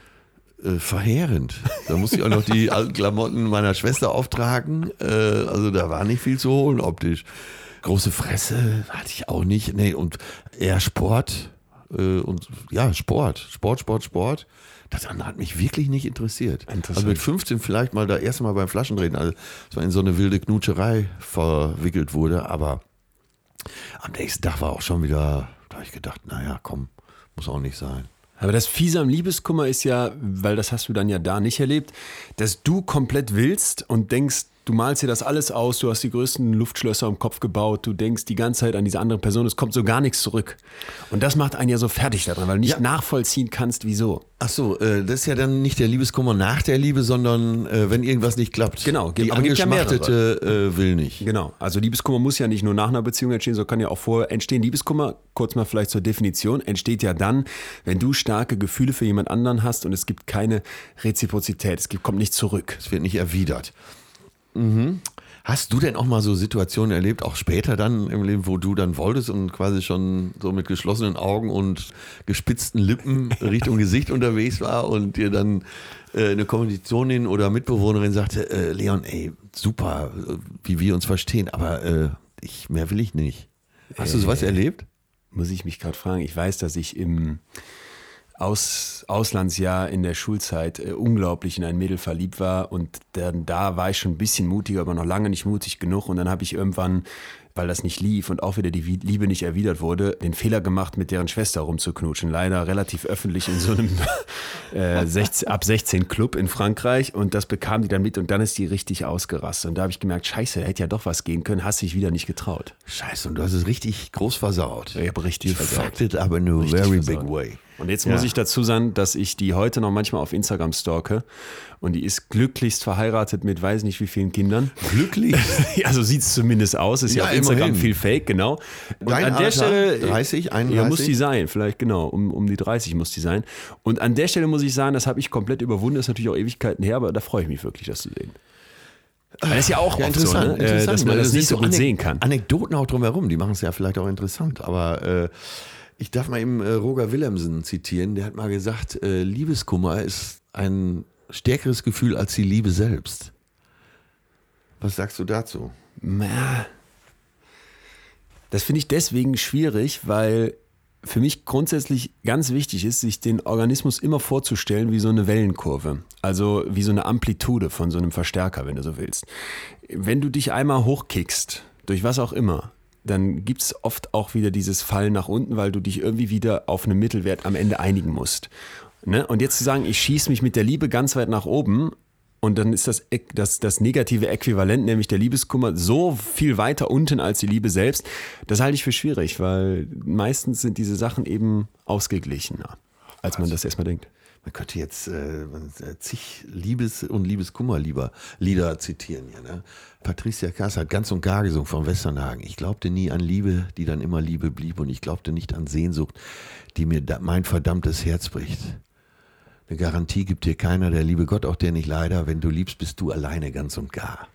Äh, verheerend. Da musste ich auch noch die alten Klamotten meiner Schwester auftragen. Äh, also da war nicht viel zu holen optisch. Große Fresse hatte ich auch nicht. Nee, und eher Sport. Äh, und ja, Sport. Sport, Sport, Sport. Das andere hat mich wirklich nicht interessiert. Also mit 15 vielleicht mal da erste Mal beim Flaschendrehen, also war in so eine wilde Knutscherei verwickelt wurde, aber am nächsten Tag war auch schon wieder, da habe ich gedacht, naja, komm, muss auch nicht sein. Aber das Fiese am Liebeskummer ist ja, weil das hast du dann ja da nicht erlebt, dass du komplett willst und denkst, du malst dir das alles aus, du hast die größten Luftschlösser im Kopf gebaut, du denkst die ganze Zeit an diese andere Person, es kommt so gar nichts zurück. Und das macht einen ja so fertig daran, weil du nicht Ja. nachvollziehen kannst, wieso. Ach so, äh, das ist ja dann nicht der Liebeskummer nach der Liebe, sondern äh, wenn irgendwas nicht klappt. Genau, die aber gibt ja angeschmachtete äh, will nicht. Genau, also Liebeskummer muss ja nicht nur nach einer Beziehung entstehen, sondern kann ja auch vorher entstehen. Liebeskummer, kurz mal vielleicht zur Definition, entsteht ja dann, wenn du starke Gefühle für jemand anderen hast und es gibt keine Reziprozität, es gibt, kommt nicht zurück. Es wird nicht erwidert. Mhm. Hast du denn auch mal so Situationen erlebt, auch später dann im Leben, wo du dann wolltest und quasi schon so mit geschlossenen Augen und gespitzten Lippen Richtung Gesicht unterwegs war und dir dann äh, eine Kommilitonin oder Mitbewohnerin sagte, äh, Leon, ey, super, äh, wie wir uns verstehen, aber äh, ich, mehr will ich nicht. Hast du sowas erlebt? Muss ich mich gerade fragen, ich weiß, dass ich im Aus, Auslandsjahr in der Schulzeit äh, unglaublich in ein Mädel verliebt war und dann, da war ich schon ein bisschen mutiger, aber noch lange nicht mutig genug und dann habe ich irgendwann, weil das nicht lief und auch wieder die Liebe nicht erwidert wurde, den Fehler gemacht, mit deren Schwester rumzuknutschen. Leider relativ öffentlich in so einem äh, 16, ab 16 Club in Frankreich und das bekam die dann mit und dann ist die richtig ausgerastet und da habe ich gemerkt, scheiße, hätte ja doch was gehen können, hast dich wieder nicht getraut. Scheiße, und du hast es richtig groß versaut. Ich habe richtig You versaut. fucked it up in a very versaut. big way. Und jetzt Ja. muss ich dazu sagen, dass ich die heute noch manchmal auf Instagram stalke. Und die ist glücklichst verheiratet mit weiß nicht wie vielen Kindern. Glücklich. also sieht es zumindest aus. Ist ja, Ja, auf Instagram immerhin. viel Fake, genau. Und Dein an der Alter? Stelle. 30, Ja, 31? muss die sein, vielleicht genau. Um, um die 30 muss die sein. Und an der Stelle muss ich sagen, das habe ich komplett überwunden. Das ist natürlich auch Ewigkeiten her, aber da freue ich mich wirklich, das zu sehen. Weil das ist ja auch Ja, oft so, ne? äh, dass man das sind nicht so gut Anek- sehen kann. Anekdoten auch drumherum, die machen es ja vielleicht auch interessant. Aber äh, ich darf mal eben äh, Roger Willemsen zitieren. Der hat mal gesagt, äh, Liebeskummer ist ein stärkeres Gefühl als die Liebe selbst. Was sagst du dazu? Das finde ich deswegen schwierig, weil für mich grundsätzlich ganz wichtig ist, sich den Organismus immer vorzustellen wie so eine Wellenkurve. Also wie so eine Amplitude von so einem Verstärker, wenn du so willst. Wenn du dich einmal hochkickst, durch was auch immer, dann gibt es oft auch wieder dieses Fallen nach unten, weil du dich irgendwie wieder auf einen Mittelwert am Ende einigen musst. Ne? Und jetzt zu sagen, ich schieße mich mit der Liebe ganz weit nach oben und dann ist das, das, das negative Äquivalent, nämlich der Liebeskummer, so viel weiter unten als die Liebe selbst. Das halte ich für schwierig, weil meistens sind diese Sachen eben ausgeglichener, als man das erstmal denkt. Man könnte jetzt äh, zig Liebes- und Liebeskummerlieder Lieder zitieren hier. Ne? Patricia Kaas hat ganz und gar gesungen von Westernhagen. Ich glaubte nie an Liebe, die dann immer Liebe blieb. Und ich glaubte nicht an Sehnsucht, die mir da, mein verdammtes Herz bricht. Eine Garantie gibt dir keiner, der liebe Gott auch der nicht leider. Wenn du liebst, bist du alleine ganz und gar.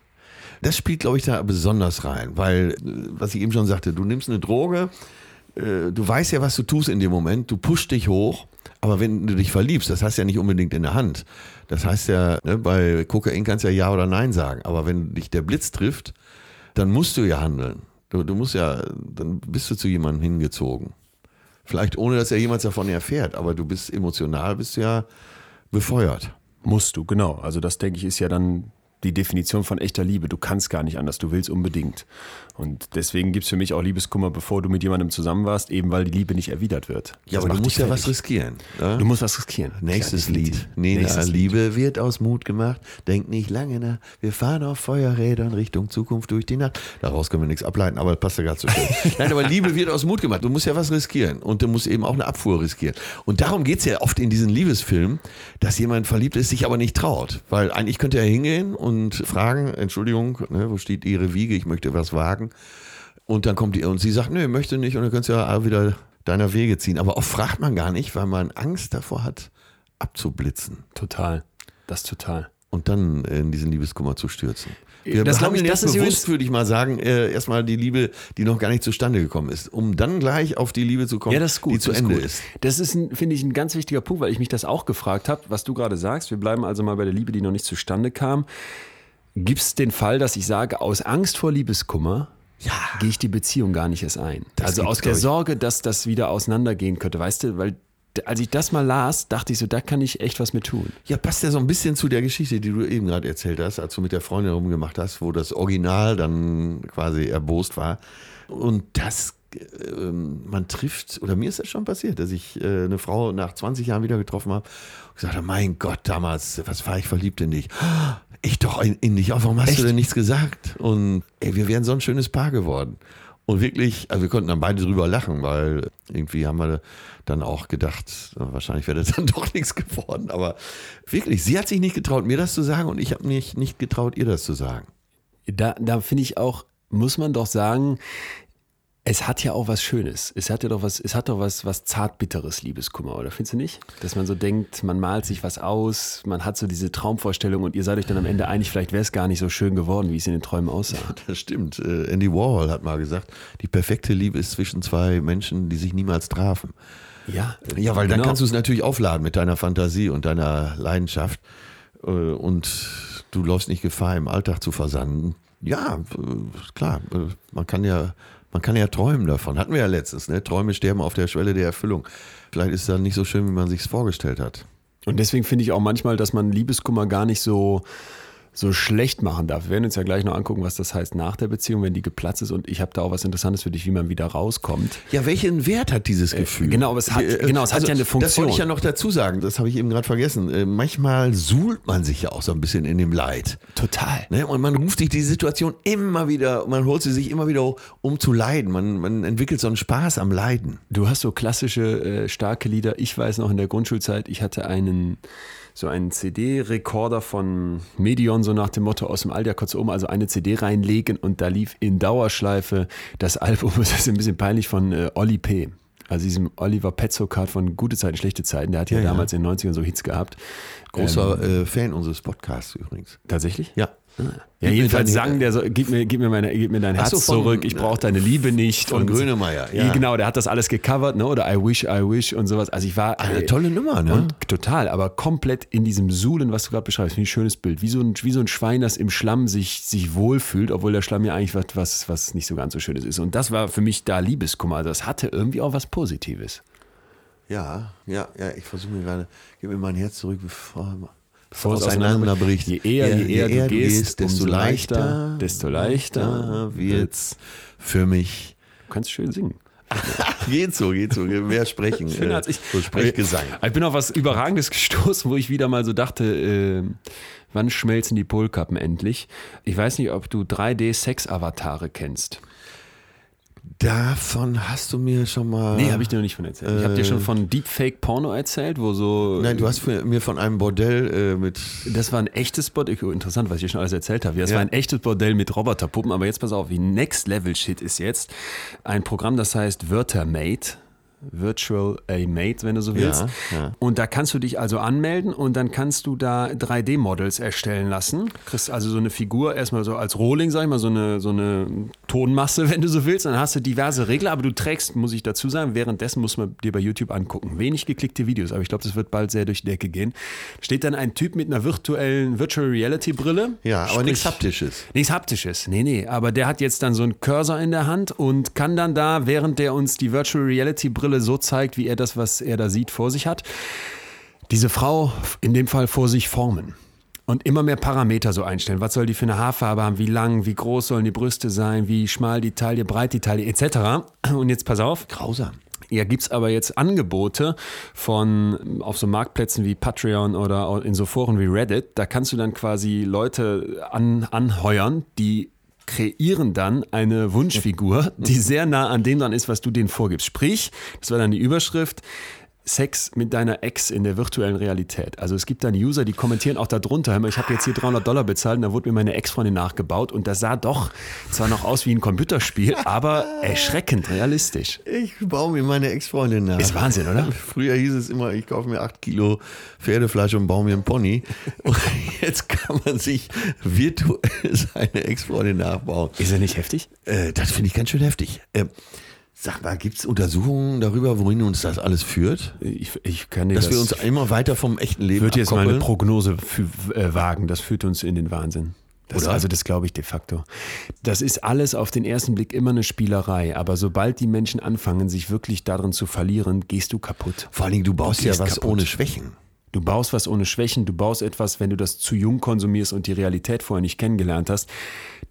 Das spielt, glaube ich, da besonders rein, weil, äh, was ich eben schon sagte, du nimmst eine Droge, äh, du weißt ja, was du tust in dem Moment, du pusht dich hoch, aber wenn du dich verliebst, das heißt ja nicht unbedingt in der Hand. Das heißt ja, ne, bei Kokain kannst du ja Ja oder Nein sagen, aber wenn dich der Blitz trifft, dann musst du ja handeln. Du, du musst ja, dann bist du zu jemandem hingezogen. Vielleicht ohne, dass er jemals davon erfährt, aber du bist emotional, bist du ja befeuert. Musst du, genau. Also das, denke ich, ist ja dann die Definition von echter Liebe. Du kannst gar nicht anders, du willst unbedingt. Und deswegen gibt es für mich auch Liebeskummer, bevor du mit jemandem zusammen warst, eben weil die Liebe nicht erwidert wird. Ja, Das aber du musst ja was riskieren. Ne? Du musst was riskieren. Nächstes Ja, Lied. Nena, Nächstes Lied. Liebe wird aus Mut gemacht. Denk nicht lange nach. Wir fahren auf Feuerrädern Richtung Zukunft durch die Nacht. Daraus können wir nichts ableiten, aber das passt ja gerade so schön. Nein, aber Liebe wird aus Mut gemacht. Du musst ja was riskieren. Und du musst eben auch eine Abfuhr riskieren. Und darum geht es ja oft in diesen Liebesfilmen, dass jemand verliebt ist, sich aber nicht traut. Weil eigentlich könnte er hingehen und fragen, Entschuldigung, ne, wo steht Ihre Wiege? Ich möchte was wagen. Und dann kommt die und sie sagt, nö, möchte nicht. Und dann könntest du ja wieder deiner Wege ziehen. Aber oft fragt man gar nicht, weil man Angst davor hat, abzublitzen. Total. Das total. Und dann in diesen Liebeskummer zu stürzen. Wir Das glaub behandeln ich, das ist bewusst, würde ich mal sagen, äh, erstmal die Liebe, die noch gar nicht zustande gekommen ist, um dann gleich auf die Liebe zu kommen, Ja, das ist gut. die zu das Ende gut. ist. Das ist, finde ich, ein ganz wichtiger Punkt, weil ich mich das auch gefragt habe, was du gerade sagst. Wir bleiben also mal bei der Liebe, die noch nicht zustande kam. Gibt es den Fall, dass ich sage, aus Angst vor Liebeskummer Ja. gehe ich die Beziehung gar nicht erst ein? Das also aus der. Sorge, dass das wieder auseinandergehen könnte, weißt du? Weil als ich das mal las, dachte ich so, da kann ich echt was mit tun. Ja, passt ja so ein bisschen zu der Geschichte, die du eben gerade erzählt hast, als du mit der Freundin rumgemacht hast, wo das Original dann quasi erbost war. Und das, man trifft, oder mir ist das schon passiert, dass ich äh, eine Frau nach 20 Jahren wieder getroffen habe und gesagt habe, mein Gott, damals, was war ich verliebt in dich? Ich doch in, in dich, auch warum hast Echt? du denn nichts gesagt? Und ey, wir wären so ein schönes Paar geworden. Und wirklich, also wir konnten dann beide drüber lachen, weil irgendwie haben wir dann auch gedacht, wahrscheinlich wäre das dann doch nichts geworden. Aber wirklich, sie hat sich nicht getraut, mir das zu sagen und ich habe mich nicht getraut, ihr das zu sagen. Da, da finde ich auch, muss man doch sagen, es hat ja auch was Schönes. Es hat ja doch was, es hat doch was, was zartbitteres Liebeskummer, oder findest du nicht? Dass man so denkt, man malt sich was aus, man hat so diese Traumvorstellung und ihr seid euch dann am Ende einig, vielleicht wäre es gar nicht so schön geworden, wie es in den Träumen aussah. Das stimmt. Äh, Andy Warhol hat mal gesagt, die perfekte Liebe ist zwischen zwei Menschen, die sich niemals trafen. Ja, Ja, weil dann genau. kannst du es natürlich aufladen mit deiner Fantasie und deiner Leidenschaft. Äh, Und du läufst nicht Gefahr, im Alltag zu versanden. Ja, äh, klar, man kann ja, man kann ja träumen davon. Hatten wir ja letztens, ne? Träume sterben auf der Schwelle der Erfüllung. Vielleicht ist es dann nicht so schön, wie man sich vorgestellt hat. Und deswegen finde ich auch manchmal, dass man Liebeskummer gar nicht so, so schlecht machen darf. Wir werden uns ja gleich noch angucken, was das heißt nach der Beziehung, wenn die geplatzt ist. Und ich habe da auch was Interessantes für dich, wie man wieder rauskommt. Ja, welchen Wert hat dieses Gefühl? genau, aber es hat- Äh, genau, es hat ja eine Das Funktion. wollte ich ja noch dazu sagen, das habe ich eben gerade vergessen. Äh, Manchmal suhlt man sich ja auch so ein bisschen in dem Leid. Total. Ne? Und man ruft sich die Situation immer wieder, man holt sie sich immer wieder hoch, um zu leiden. Man, man entwickelt so einen Spaß am Leiden. Du hast so klassische äh, starke Lieder. Ich weiß noch in der Grundschulzeit, ich hatte einen so einen CD-Rekorder von Medion, so nach dem Motto aus dem Alter kurz oben, also eine CD reinlegen und da lief in Dauerschleife das Album, das ist ein bisschen peinlich, von äh, Olli P. Also diesem Oliver Petzokat von Gute Zeiten, Schlechte Zeiten, der hat ja, Ja, ja. damals in den 90ern so Hits gehabt. Großer äh, Fan unseres Podcasts übrigens. Tatsächlich? Ja. Ja, Gib mir jedenfalls sang der so, gib mir, gib mir, meine, gib mir dein Herz so, von- zurück, ich brauche deine Liebe nicht. von und- Grönemeyer, ja. Genau, der hat das alles gecovert, ne? oder I wish, I wish und sowas. Also ich war... Eine äh, tolle Nummer, ne? Und total, aber komplett in diesem Suhlen, was du gerade beschreibst, finde ich ein schönes Bild. Wie so ein, wie so ein Schwein, das im Schlamm sich, sich wohlfühlt, obwohl der Schlamm ja eigentlich was, was, was nicht so ganz so schönes ist. Und das war für mich da Liebeskummer. Also das hatte irgendwie auch was Positives. Ja, ja, ja, ich versuche mir gerade, gib mir mein Herz zurück, bevor, Bevor es auseinanderbricht. Je eher, je eher, du gehst, desto umso leichter, leichter, desto leichter wird's für mich. Du kannst schön singen. geht so, geht so, mehr sprechen. Schöner äh, als ich. So Sprechgesang. Ich bin auf was Überragendes gestoßen, wo ich wieder mal so dachte, äh, wann schmelzen die Polkappen endlich? Ich weiß nicht, ob du 3D-Sex-Avatare kennst. Davon hast du mir schon mal. Nee, habe ich dir noch nicht von erzählt. ich habe dir schon von Deepfake-Porno erzählt, wo so. Äh. Nein, du hast mir von einem Bordell äh, mit. Das war ein echtes Bordell. Interessant, was ich dir schon alles erzählt habe. Das Ja. war ein echtes Bordell mit Roboterpuppen. Aber jetzt pass auf, wie Next Level Shit ist jetzt ein Programm, das heißt Wörtermate. Virtual A Mate, wenn du so willst. Ja, ja. Und da kannst du dich also anmelden und dann kannst du da 3D-Models erstellen lassen. Kriegst also so eine Figur, erstmal so als Rohling, sag ich mal, so eine, so eine Tonmasse, wenn du so willst. Dann hast du diverse Regler, aber du trägst, muss ich dazu sagen, währenddessen muss man dir bei YouTube angucken. Wenig geklickte Videos, aber ich glaube, das wird bald sehr durch die Decke gehen. Steht dann ein Typ mit einer virtuellen Virtual Reality Brille. Ja, aber Sprich- nichts Haptisches. Nichts Haptisches, nee, nee. Aber der hat jetzt dann so einen Cursor in der Hand und kann dann da, während der uns die Virtual Reality Brille so zeigt, wie er das, was er da sieht, vor sich hat, diese Frau in dem Fall vor sich formen. Und immer mehr Parameter so einstellen. Was soll die für eine Haarfarbe haben? Wie lang, wie groß sollen die Brüste sein? Wie schmal die Taille, breit die Taille, etc. Und jetzt pass auf. Grausam. Ja, gibt's aber jetzt Angebote von auf so Marktplätzen wie Patreon oder in so Foren wie Reddit. Da kannst du dann quasi Leute an, anheuern, die kreieren dann eine Wunschfigur, die sehr nah an dem dran ist, was du denen vorgibst. Sprich, das war dann die Überschrift, Sex mit deiner Ex in der virtuellen Realität. Also es gibt dann User, die kommentieren auch darunter, hör mal, ich habe jetzt hier 300 Dollar bezahlt und da wurde mir meine Ex-Freundin nachgebaut und das sah doch zwar noch aus wie ein Computerspiel, aber erschreckend realistisch. Ich baue mir meine Ex-Freundin nach. Ist Wahnsinn, oder? Früher hieß es immer, ich kaufe mir 8 Kilo Pferdefleisch und baue mir einen Pony. Und jetzt kann man sich virtuell seine Ex-Freundin nachbauen. Ist er nicht heftig? Äh, das finde ich ganz schön heftig. Äh, Sag mal, gibt es Untersuchungen darüber, wohin uns das alles führt? Ich, ich kann dir Dass das, wir uns immer weiter vom echten Leben würde jetzt mal eine? Prognose fü- äh, wagen. Das führt uns in den Wahnsinn. Das, also das glaube ich de facto. Das ist alles auf den ersten Blick immer eine Spielerei, aber sobald die Menschen anfangen, sich wirklich darin zu verlieren, gehst du kaputt. Vor allen Dingen, du baust Du ja was kaputt. ohne Schwächen. Du baust was ohne Schwächen, du baust etwas, wenn du das zu jung konsumierst und die Realität vorher nicht kennengelernt hast,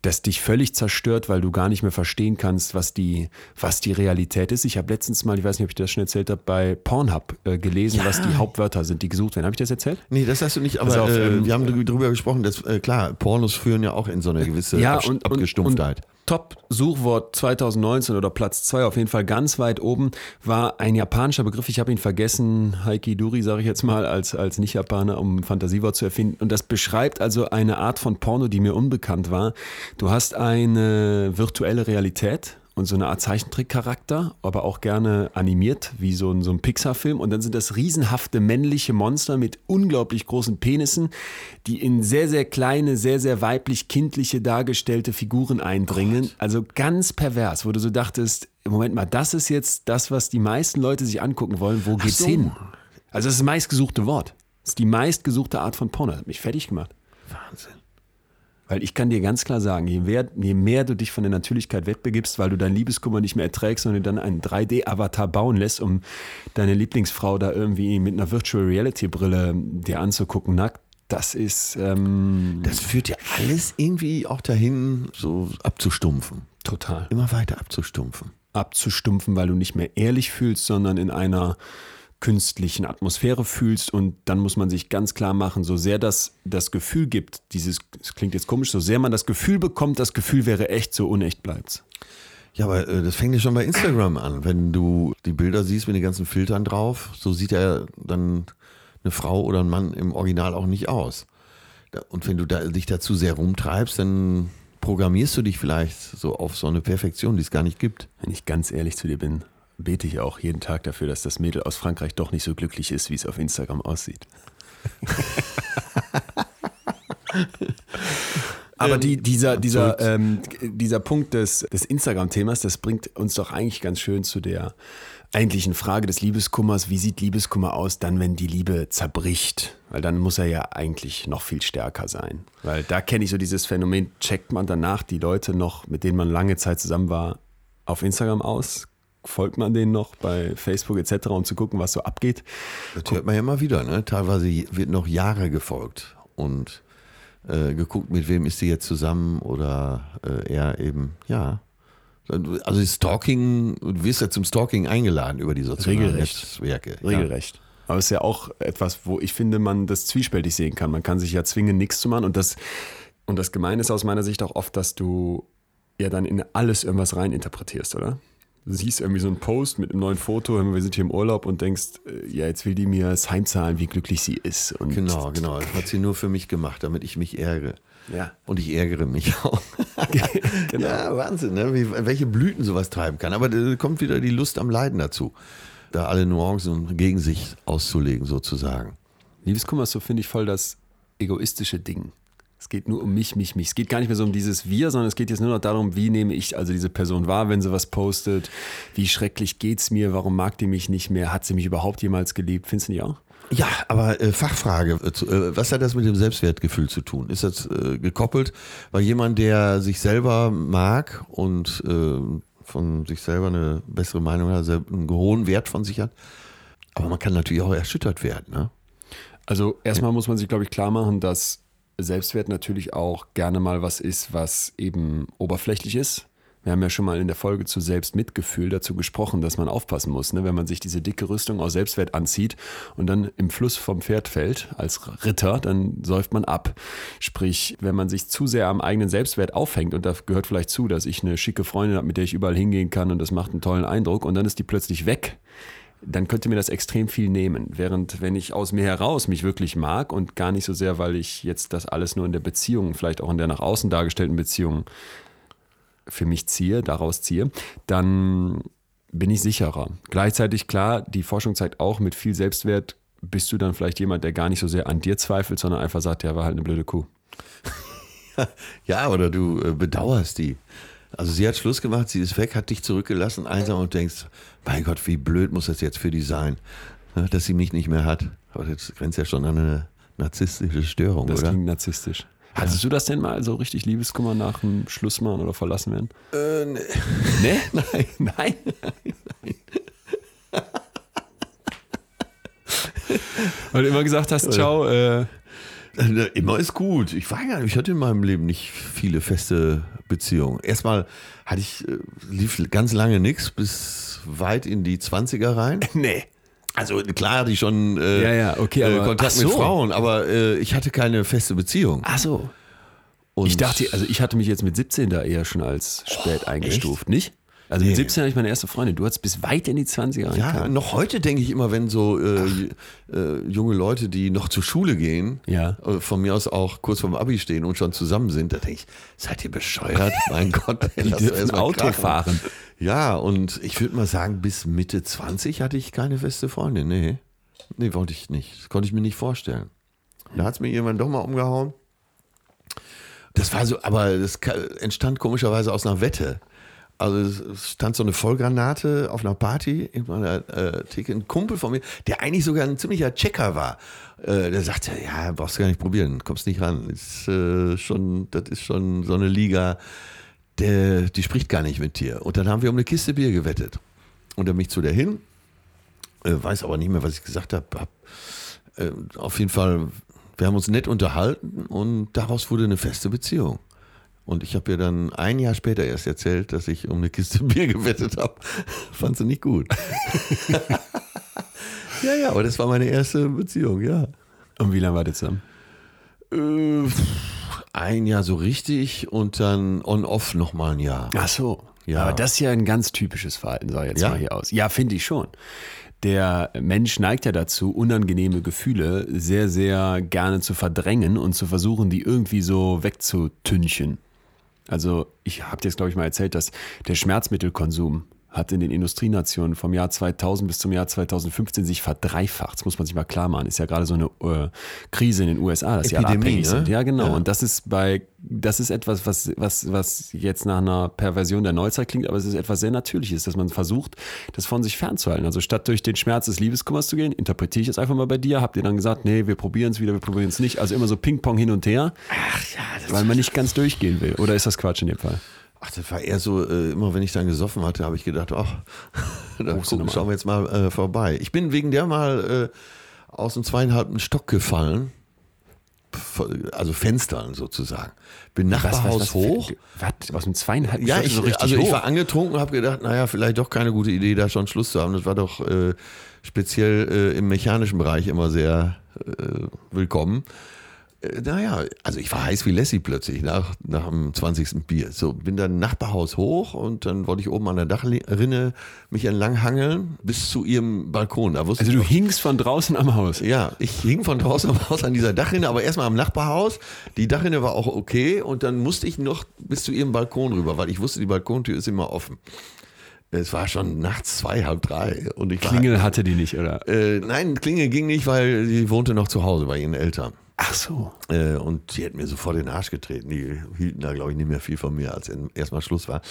das dich völlig zerstört, weil du gar nicht mehr verstehen kannst, was die, was die Realität ist. Ich habe letztens mal, ich weiß nicht, ob ich das schon erzählt habe, bei Pornhub äh, gelesen, was die Hauptwörter sind, die gesucht werden. Habe ich das erzählt? Nee, das hast du nicht, aber auf, äh, ähm, wir haben drü- drüber gesprochen, dass äh, klar, Pornos führen ja auch in so eine gewisse Abst- und, Abgestumpftheit. Und Top-Suchwort 2019 oder Platz 2 auf jeden Fall ganz weit oben war ein japanischer Begriff. Ich habe ihn vergessen, Haikiduri sage ich jetzt mal, als, als Nicht-Japaner, um ein Fantasiewort zu erfinden. Und das beschreibt also eine Art von Porno, die mir unbekannt war. Du hast eine virtuelle Realität und so eine Art Zeichentrickcharakter, aber auch gerne animiert, wie so ein, so ein Pixar-Film. Und dann sind das riesenhafte männliche Monster mit unglaublich großen Penissen, die in sehr, sehr kleine, sehr, sehr weiblich-kindliche dargestellte Figuren eindringen. Also ganz pervers, wo du so dachtest, Moment mal, das ist jetzt das, was die meisten Leute sich angucken wollen. Wo geht's so. hin? Also das ist das meistgesuchte Wort. Das ist die meistgesuchte Art von Porno. Das hat mich fertig gemacht. Wahnsinn. Weil ich kann dir ganz klar sagen, je mehr, je mehr du dich von der Natürlichkeit wegbegibst, weil du deinen Liebeskummer nicht mehr erträgst, sondern dann einen 3D-Avatar bauen lässt, um deine Lieblingsfrau da irgendwie mit einer Virtual Reality-Brille dir anzugucken, nackt, das ist ähm, Das führt ja alles irgendwie auch dahin, so abzustumpfen. total Immer weiter abzustumpfen. abzustumpfen, weil du nicht mehr ehrlich fühlst, sondern in einer künstlichen Atmosphäre fühlst und dann muss man sich ganz klar machen, so sehr das das Gefühl gibt, dieses, das klingt jetzt komisch, so sehr man das Gefühl bekommt, das Gefühl wäre echt, so unecht bleibt's. Ja, aber äh, das fängt ja schon bei Instagram an. Wenn du die Bilder siehst mit den ganzen Filtern drauf, so sieht ja dann eine Frau oder ein Mann im Original auch nicht aus. Und wenn du da, dich da zu sehr rumtreibst, dann programmierst du dich vielleicht so auf so eine Perfektion, die es gar nicht gibt. Wenn ich ganz ehrlich zu dir bin, bete ich auch jeden Tag dafür, dass das Mädel aus Frankreich doch nicht so glücklich ist, wie es auf Instagram aussieht. Aber die, dieser, dieser, ähm, dieser Punkt des, des Instagram-Themas, das bringt uns doch eigentlich ganz schön zu der eigentlichen Frage des Liebeskummers. Wie sieht Liebeskummer aus dann, wenn die Liebe zerbricht? Weil dann muss er ja eigentlich noch viel stärker sein. Weil da kenne ich so dieses Phänomen, checkt man danach die Leute noch, mit denen man lange Zeit zusammen war, auf Instagram aus? Folgt man denen noch bei Facebook etc., um zu gucken, was so abgeht? Das hört man ja immer wieder. Ne? Teilweise wird noch Jahre gefolgt und äh, geguckt, mit wem ist sie jetzt zusammen oder äh, er eben, ja. Also Stalking, du wirst ja zum Stalking eingeladen über die sozialen Regelrecht. Netzwerke. Regelrecht. Aber es ist ja auch etwas, wo ich finde, man das zwiespältig sehen kann. Man kann sich ja zwingen, nichts zu machen. Und das, und das Gemeine ist aus meiner Sicht auch oft, dass du ja dann in alles irgendwas reininterpretierst, oder? Siehst irgendwie so einen Post mit einem neuen Foto, wir sind hier im Urlaub und denkst, äh, ja, jetzt will die mir das heimzahlen, wie glücklich sie ist. Und. Genau, genau. Das hat sie nur für mich gemacht, damit ich mich ärgere. Ja. Und ich ärgere mich auch. genau. Ja, Wahnsinn, ne? Wie, welche Blüten sowas treiben kann. Aber da kommt wieder die Lust am Leiden dazu. Da alle Nuancen gegen sich auszulegen, sozusagen. Liebeskummer ist so, finde ich, voll das egoistische Ding. Es geht nur um mich, mich, mich. Es geht gar nicht mehr so um dieses Wir, sondern es geht jetzt nur noch darum, wie nehme ich also diese Person wahr, wenn sie was postet. Wie schrecklich geht's mir? Warum mag die mich nicht mehr? Hat sie mich überhaupt jemals geliebt? Findest du nicht auch? Ja, aber äh, Fachfrage, äh, äh, was hat das mit dem Selbstwertgefühl zu tun? Ist das äh, gekoppelt? Weil jemand, der sich selber mag und äh, von sich selber eine bessere Meinung hat, sel- einen hohen Wert von sich hat, aber man kann natürlich auch erschüttert werden. Ne? Also erstmal muss man sich, glaube ich, klar machen, dass Selbstwert natürlich auch gerne mal was ist, was eben oberflächlich ist. Wir haben ja schon mal in der Folge zu Selbstmitgefühl dazu gesprochen, dass man aufpassen muss, ne? wenn man sich diese dicke Rüstung aus Selbstwert anzieht und dann im Fluss vom Pferd fällt als Ritter, dann säuft man ab. Sprich, wenn man sich zu sehr am eigenen Selbstwert aufhängt und da gehört vielleicht zu, dass ich eine schicke Freundin habe, mit der ich überall hingehen kann und das macht einen tollen Eindruck und dann ist die plötzlich weg, dann könnte mir das extrem viel nehmen. Während wenn ich aus mir heraus mich wirklich mag und gar nicht so sehr, weil ich jetzt das alles nur in der Beziehung, vielleicht auch in der nach außen dargestellten Beziehung für mich ziehe, daraus ziehe, dann bin ich sicherer. Gleichzeitig klar, die Forschung zeigt auch, mit viel Selbstwert bist du dann vielleicht jemand, der gar nicht so sehr an dir zweifelt, sondern einfach sagt, ja, war halt eine blöde Kuh. ja, oder du äh, bedauerst die. Also sie hat Schluss gemacht, sie ist weg, hat dich zurückgelassen, einsam und denkst, mein Gott, wie blöd muss das jetzt für die sein, ne, dass sie mich nicht mehr hat. Aber das grenzt ja schon an eine narzisstische Störung, das oder? Das klingt narzisstisch. Hattest du das denn mal so richtig Liebeskummer nach dem Schluss machen oder verlassen werden? Äh, nee. Nee? nein, nein, nein. Weil du immer gesagt hast, ciao. Äh. Immer ist gut. Ich war ja, ich hatte in meinem Leben nicht viele feste Beziehungen. Erstmal hatte ich, äh, lief ganz lange nichts, bis weit in die 20er rein. Nee. Also klar hatte ich schon äh, ja, ja, okay, äh, aber, Kontakt so. mit Frauen, aber äh, ich hatte keine feste Beziehung. Ach so. Und ich dachte, also ich hatte mich jetzt mit 17 da eher schon als spät oh, eingestuft, echt? nicht? Also mit 17 hatte ich meine erste Freundin. Du hattest bis weit in die 20er rein. Ja, noch heute denke ich immer, wenn so äh, äh, junge Leute, die noch zur Schule gehen, ja. äh, von mir aus auch kurz vorm Abi stehen und schon zusammen sind, da denke ich, seid ihr bescheuert? mein Gott, ey, die dürfen Auto krachen. fahren. Ja, und ich würde mal sagen, bis Mitte 20 hatte ich keine feste Freundin. Nee, nee, wollte ich nicht. Das konnte ich mir nicht vorstellen. Da hat es mir irgendwann doch mal umgehauen. Das war so, aber das entstand komischerweise aus einer Wette. Also es stand so eine Vollgranate auf einer Party in meiner äh, Theke. Ein Kumpel von mir, der eigentlich sogar ein ziemlicher Checker war, äh, der sagte, ja, brauchst du gar nicht probieren, kommst nicht ran. Ist, äh, schon, das ist schon so eine Liga, der, die spricht gar nicht mit dir. Und dann haben wir um eine Kiste Bier gewettet. Und dann bin ich zu der hin, äh, weiß aber nicht mehr, was ich gesagt habe. Hab, äh, auf jeden Fall, wir haben uns nett unterhalten und daraus wurde eine feste Beziehung. Und ich habe ihr dann ein Jahr später erst erzählt, dass ich um eine Kiste Bier gewettet habe. Fand sie nicht gut. ja, ja, aber das war meine erste Beziehung, ja. Und wie lange war das zusammen? Äh, ein Jahr so richtig und dann on-off nochmal ein Jahr. Ach so. Ja. Aber das ist ja ein ganz typisches Verhalten, sah jetzt ja? mal hier aus. Ja, finde ich schon. Der Mensch neigt ja dazu, unangenehme Gefühle sehr, sehr gerne zu verdrängen und zu versuchen, die irgendwie so wegzutünchen. Also ich habe dir jetzt, glaube ich, mal erzählt, dass der Schmerzmittelkonsum hat in den Industrienationen vom Jahr 2000 bis zum Jahr 2015 sich verdreifacht. Das muss man sich mal klar machen. Ist ja gerade so eine äh, Krise in den USA, dass Epidemie, sie abhängig ne? sind. Ja, genau. Ja. Und das ist bei, das ist etwas, was, was, was jetzt nach einer Perversion der Neuzeit klingt, aber es ist etwas sehr Natürliches, dass man versucht, das von sich fernzuhalten. Also statt durch den Schmerz des Liebeskummers zu gehen, interpretiere ich es einfach mal bei dir. Habt ihr dann gesagt, nee, wir probieren es wieder, wir probieren es nicht. Also immer so Ping-Pong hin und her. Ach ja, das weil man nicht ganz durchgehen will. Oder ist das Quatsch in dem Fall? Ach, das war eher so, äh, immer wenn ich dann gesoffen hatte, habe ich gedacht, ach, da gucken, schauen wir jetzt mal äh, vorbei. Ich bin wegen der mal äh, aus dem zweieinhalbten Stock gefallen. Also Fenstern sozusagen. Bin Nachbarhaus was, was, hoch. Was, aus dem zweieinhalbten ja, Stock? Ich, so also hoch. ich war angetrunken und habe gedacht, naja, vielleicht doch keine gute Idee, da schon Schluss zu haben. Das war doch äh, speziell äh, im mechanischen Bereich immer sehr äh, willkommen. Äh, naja, also ich war heiß wie Lassie plötzlich nach, nach dem 20. Bier. So, bin dann Nachbarhaus hoch und dann wollte ich oben an der Dachrinne mich entlang hangeln bis zu ihrem Balkon. also du noch, hingst von draußen am Haus? Ja, ich hing von draußen am Haus an dieser Dachrinne, aber erstmal am Nachbarhaus. Die Dachrinne war auch okay und dann musste ich noch bis zu ihrem Balkon rüber, weil ich wusste, die Balkontür ist immer offen. Es war schon nachts zwei, halb drei. Und ich Klingel war, hatte die nicht, oder? Äh, nein, Klingel ging nicht, weil sie wohnte noch zu Hause bei ihren Eltern. Ach so. Äh, und die hat mir sofort den Arsch getreten. Die hielten da, glaube ich, nicht mehr viel von mir, als erstmal Schluss war.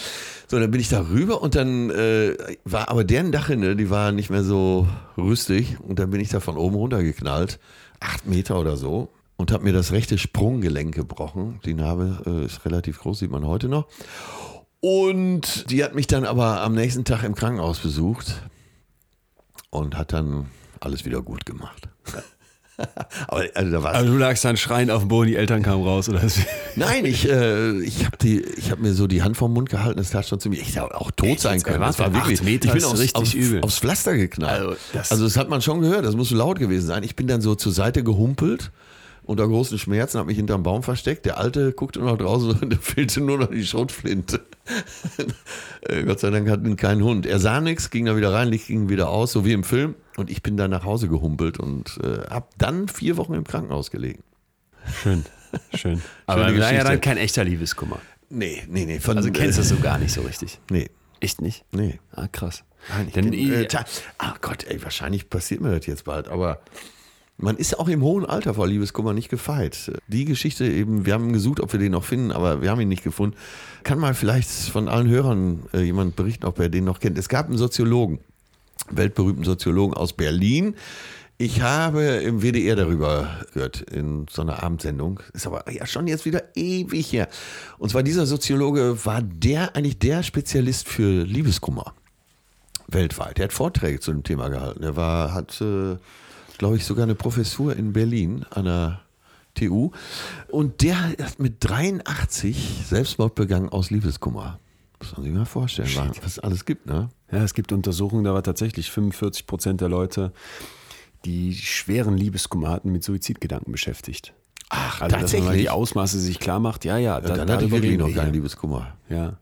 So, dann bin ich da rüber und dann äh, war aber deren Dachrinne, die war nicht mehr so rüstig. Und dann bin ich da von oben runtergeknallt, acht Meter oder so, und habe mir das rechte Sprunggelenk gebrochen. Die Narbe äh, ist relativ groß, sieht man heute noch. Und die hat mich dann aber am nächsten Tag im Krankenhaus besucht und hat dann alles wieder gut gemacht. Aber also. Also du lagst dann schreiend auf dem Boden, die Eltern kamen raus oder? Nein, ich, äh, ich habe hab mir so die Hand vom Mund gehalten, das tat schon ziemlich. Ich hätte auch tot sein können. Das war wirklich. Meter ich bin aufs, richtig aufs, übel. aufs Pflaster geknallt. Also das, also das hat man schon gehört, das muss so laut gewesen sein. Ich bin dann so zur Seite gehumpelt unter großen Schmerzen, habe mich hinterm Baum versteckt. Der Alte guckte noch draußen und da fehlte nur noch die Schrotflinte. Äh, Gott sei Dank hatten keinen Hund. Er sah nichts, ging da wieder rein, Licht ging wieder aus, so wie im Film. Und ich bin dann nach Hause gehumpelt und äh, habe dann vier Wochen im Krankenhaus gelegen. Schön, schön. Aber war ja dann kein echter Liebeskummer. Nee, nee, nee. Von, Also kennst du das so gar nicht so richtig. Nee, Echt nicht? nee. Ah, krass. Nein, ich Denn bin, äh, ach Gott, ey, wahrscheinlich passiert mir das jetzt bald, aber man ist auch im hohen Alter vor Liebeskummer nicht gefeit. Die Geschichte eben, wir haben gesucht, ob wir den noch finden, aber wir haben ihn nicht gefunden. Kann mal vielleicht von allen Hörern äh, jemand berichten, ob er den noch kennt. Es gab einen Soziologen, weltberühmten Soziologen aus Berlin. Ich habe im WDR darüber gehört, in so einer Abendsendung. Ist aber ja schon jetzt wieder ewig her. Und zwar dieser Soziologe war der, eigentlich der Spezialist für Liebeskummer weltweit. Er hat Vorträge zu dem Thema gehalten. Er war, hat, äh, glaube ich, sogar eine Professur in Berlin an der TU. Und der hat mit 83 Selbstmord begangen aus Liebeskummer. Muss man sich mal vorstellen, was es alles gibt, ne? Ja, es gibt Untersuchungen, da war tatsächlich 45 Prozent der Leute, die schweren Liebeskummer hatten, mit Suizidgedanken beschäftigt. Ach, Also, dass man die Ausmaße sich klar macht, ja, ja. Ja, dann hatte ich wirklich noch keinen. Liebeskummer. Ja.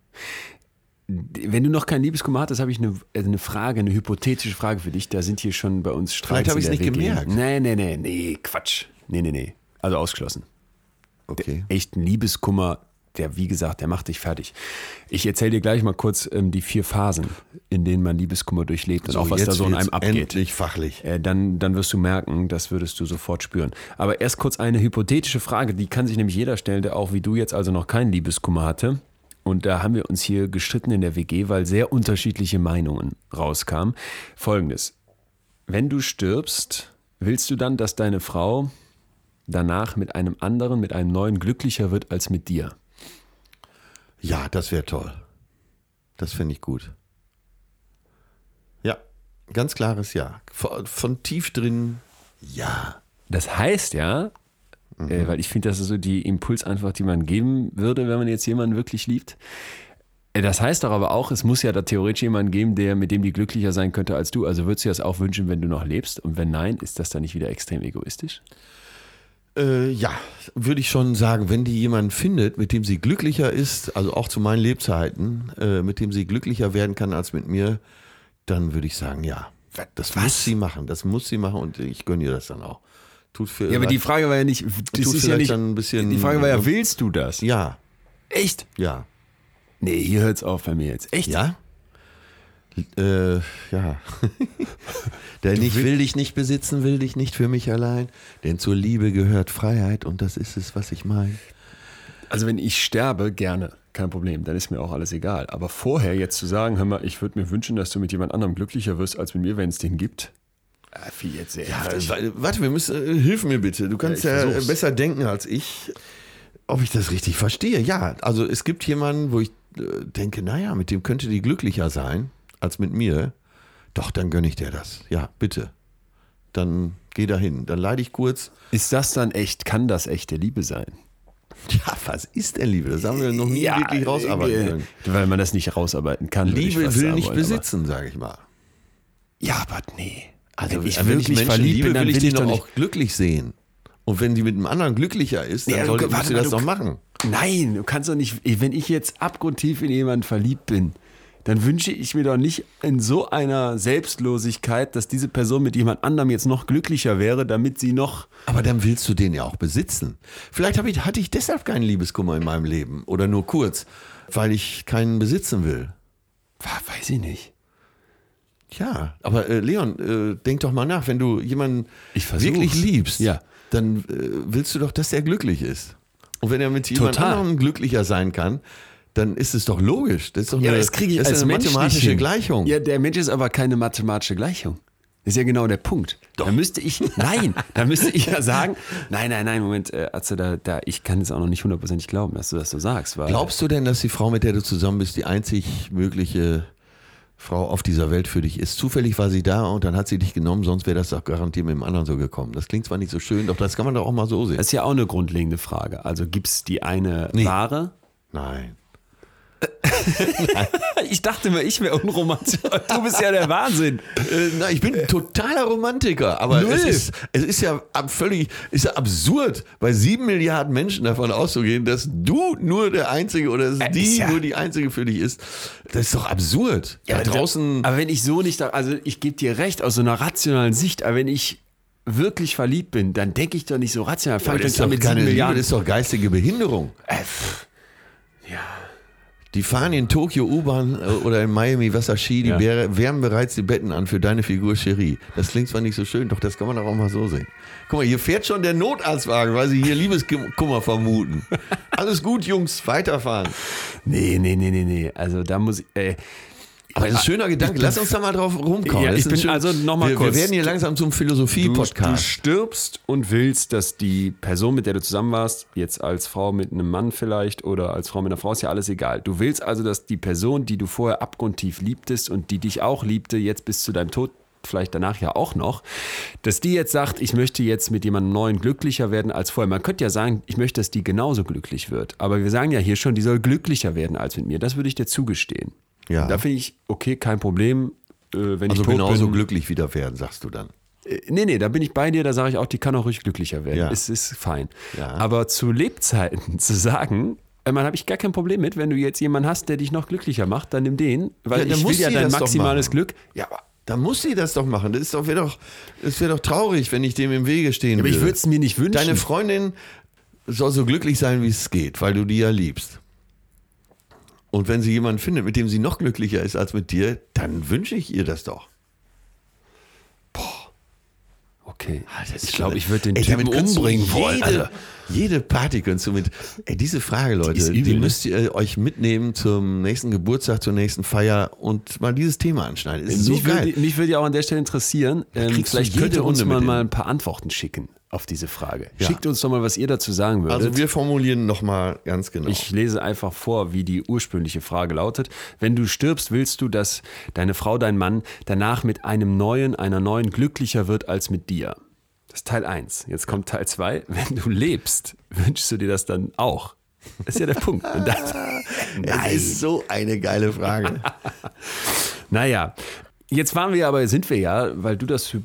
Wenn du noch keinen Liebeskummer hattest, habe ich eine, eine Frage, eine hypothetische Frage für dich. Da sind hier schon bei uns Streits Vielleicht habe ich's der nicht WG. gemerkt. Nee, nee, nee, nee, Quatsch. Nee, nee, nee. Also ausgeschlossen. Okay. Echten Liebeskummer, der, wie gesagt, der macht dich fertig. Ich erzähle dir gleich mal kurz ähm, die vier Phasen, in denen man Liebeskummer durchlebt und auch was da so in einem abgeht. Endlich fachlich. Äh, dann, dann wirst du merken, das würdest du sofort spüren. Aber erst kurz eine hypothetische Frage, die kann sich nämlich jeder stellen, der auch wie du jetzt also noch keinen Liebeskummer hatte. Und da haben wir uns hier gestritten in der WG, weil sehr unterschiedliche Meinungen rauskamen. Folgendes. Wenn du stirbst, willst du dann, dass deine Frau danach mit einem anderen, mit einem neuen glücklicher wird als mit dir? Ja, das wäre toll. Das finde ich gut. Ja, ganz klares Ja. Von, von tief drin, ja. Das heißt ja, äh, weil ich finde, das ist so die Impulsantwort, die man geben würde, wenn man jetzt jemanden wirklich liebt. Äh, Das heißt doch aber auch, es muss ja da theoretisch jemanden geben, der, mit dem die glücklicher sein könnte als du. Also würdest du dir das auch wünschen, wenn du noch lebst? Und wenn nein, ist das dann nicht wieder extrem egoistisch? Äh, ja, würde ich schon sagen, wenn die jemanden findet, mit dem sie glücklicher ist, also auch zu meinen Lebzeiten, äh, mit dem sie glücklicher werden kann als mit mir, dann würde ich sagen, ja. Das muss sie machen, das muss sie machen und ich gönne ihr das dann auch. Tut für Ja, aber die Frage war ja nicht, das ist ja nicht, dann ein bisschen- die Frage war ja, willst du das? Ja, Echt? ja. Nee, hier hört's auf bei mir jetzt. Echt? Ja? Äh, ja. Denn ich will dich nicht besitzen, will dich nicht für mich allein. Denn zur Liebe gehört Freiheit und das ist es, was ich meine. Also wenn ich sterbe, gerne, kein Problem, dann ist mir auch alles egal. Aber vorher jetzt zu sagen, hör mal, ich würde mir wünschen, dass du mit jemand anderem glücklicher wirst als mit mir, wenn es den gibt, viel jetzt sehr. Wa- Warte, wir müssen, äh, hilf mir bitte. Du kannst Ja, ja, äh, besser denken als ich. Ob ich das richtig verstehe? Ja, also es gibt jemanden, wo ich äh, denke, naja, mit dem könnte die glücklicher sein als mit mir. Doch, dann gönne ich dir das. Ja, bitte. Dann geh dahin. Dann leide ich kurz. Ist das dann echt, kann das echte Liebe sein? Ja, was ist denn Liebe? Das haben wir noch nie wirklich rausarbeiten können. Weil man das nicht rausarbeiten kann. Liebe will nicht besitzen, sage ich mal. Ja, aber nee. Also wenn ich wenn wirklich Menschen verliebt liebe, bin, dann will ich will ich die doch auch glücklich sehen. Und wenn die mit einem anderen glücklicher ist, dann Ja, soll, du- muss warte sie mal, das doch machen. Nein, du kannst doch nicht. Wenn ich jetzt abgrundtief in jemanden verliebt bin, dann wünsche ich mir doch nicht in so einer Selbstlosigkeit, dass diese Person mit jemand anderem jetzt noch glücklicher wäre, damit sie noch. Aber dann willst du den ja auch besitzen. Vielleicht ich, hatte ich deshalb keinen Liebeskummer in meinem Leben. Oder nur kurz, weil ich keinen besitzen will. Weiß ich nicht. Ja, aber äh, Leon, äh, denk doch mal nach, wenn du jemanden wirklich liebst, Ja. dann äh, willst du doch, dass er glücklich ist. Und wenn er mit jemand Total. anderem glücklicher sein kann, dann ist es doch logisch. Das ist doch eine, Ja, das kriege ich das ist als eine Mensch nicht mathematische hin. Gleichung. Ja, der Mensch ist aber keine mathematische Gleichung. Das ist ja genau der Punkt. Da müsste ich, nein, da müsste ich ja sagen, nein, nein, nein, Moment, äh, Atze, da, da, ich kann es auch noch nicht hundertprozentig glauben, dass du das so sagst. Weil, Glaubst du denn, dass die Frau, mit der du zusammen bist, die einzig mögliche Frau auf dieser Welt für dich ist? Zufällig war sie da und dann hat sie dich genommen, sonst wäre das doch garantiert mit dem anderen so gekommen. Das klingt zwar nicht so schön, doch das kann man doch auch mal so sehen. Das ist ja auch eine grundlegende Frage. Also gibt es die eine Nee. Ware? Nein. ich dachte mir, ich wäre unromantisch. Du bist ja der Wahnsinn. Äh, na, ich bin totaler Romantiker, aber Null. es ist, es ist ja völlig ist ja absurd, bei sieben Milliarden Menschen davon auszugehen, dass du nur der Einzige oder dass Äh, die ja- nur die Einzige für dich ist. Das ist doch absurd. da aber draußen. Aber wenn ich so nicht, also ich gebe dir recht aus so einer rationalen Sicht, aber wenn ich wirklich verliebt bin, dann denke ich doch nicht so rational. Fang das ist doch keine Liebe, das ist doch geistige Behinderung. Äh, ja. Die fahren in Tokio U-Bahn äh, oder in Miami Wasserski, die Ja. wär- wärmen bereits die Betten an für deine Figur Cherie. Das klingt zwar nicht so schön, doch das kann man doch auch mal so sehen. Guck mal, hier fährt schon der Notarztwagen, weil sie hier Liebeskummer vermuten. Alles gut, Jungs, weiterfahren. Nee, nee, nee, nee, nee. Also da muss ich. Äh, Aber das ist ein schöner Gedanke. Lass uns da mal drauf rumkommen. Ja, ich bin also noch mal wir, kurz. Wir werden hier langsam zum Du, du Philosophie-Podcast. stirbst und willst, dass die Person, mit der du zusammen warst, jetzt als Frau mit einem Mann vielleicht oder als Frau mit einer Frau, ist ja alles egal. Du willst also, dass die Person, die du vorher abgrundtief liebtest und die dich auch liebte, jetzt bis zu deinem Tod, vielleicht danach ja auch noch, dass die jetzt sagt, ich möchte jetzt mit jemandem neuen glücklicher werden als vorher. Man könnte ja sagen, ich möchte, dass die genauso glücklich wird. Aber wir sagen ja hier schon, die soll glücklicher werden als mit mir. Das würde ich dir zugestehen. Ja. Da finde ich, okay, kein Problem. Äh, wenn Also ich tot genauso bin, glücklich wieder werden, sagst du dann. äh, Nee, nee, da bin ich bei dir, da sage ich auch, die kann auch ruhig glücklicher werden. Ja. Es ist fein. Ja. Aber zu Lebzeiten zu sagen, man habe ich gar kein Problem mit, wenn du jetzt jemanden hast, der dich noch glücklicher macht, dann nimm den, weil Ja, dann ich will muss ja dein maximales. Glück. Ja, aber Da muss sie das doch machen. Das ist doch, wäre doch, das wäre doch traurig, wenn ich dem im Wege stehen aber ich würde. würde es mir nicht wünschen. Deine Freundin soll so glücklich sein, wie es geht, weil du die ja liebst. Und wenn sie jemanden findet, mit dem sie noch glücklicher ist als mit dir, dann wünsche ich ihr das doch. okay. Ah, Das ist ich glaube, ich würde den Ey, Typen umbringen wollen. Jede, Also, jede Party könntest du mit. Ey, diese Frage, Leute, die, übel, ne? müsst ihr euch mitnehmen zum nächsten Geburtstag, zur nächsten Feier und mal dieses Thema anschneiden. Ist so mich, geil. würde, mich würde ja auch an der Stelle interessieren, ähm, vielleicht könnte uns man mal ein paar Antworten schicken auf diese Frage. Ja. Schickt uns doch mal, was ihr dazu sagen würdet. Also wir formulieren nochmal ganz genau. Ich lese einfach vor, wie die ursprüngliche Frage lautet. Wenn du stirbst, willst du, dass deine Frau, dein Mann danach mit einem neuen, einer neuen glücklicher wird als mit dir? Das ist Teil 1. Jetzt kommt Teil 2. Wenn du lebst, wünschst du dir das dann auch? Das ist ja der Punkt. Das, das ist so eine geile Frage. naja, jetzt waren wir aber, sind wir ja, weil du das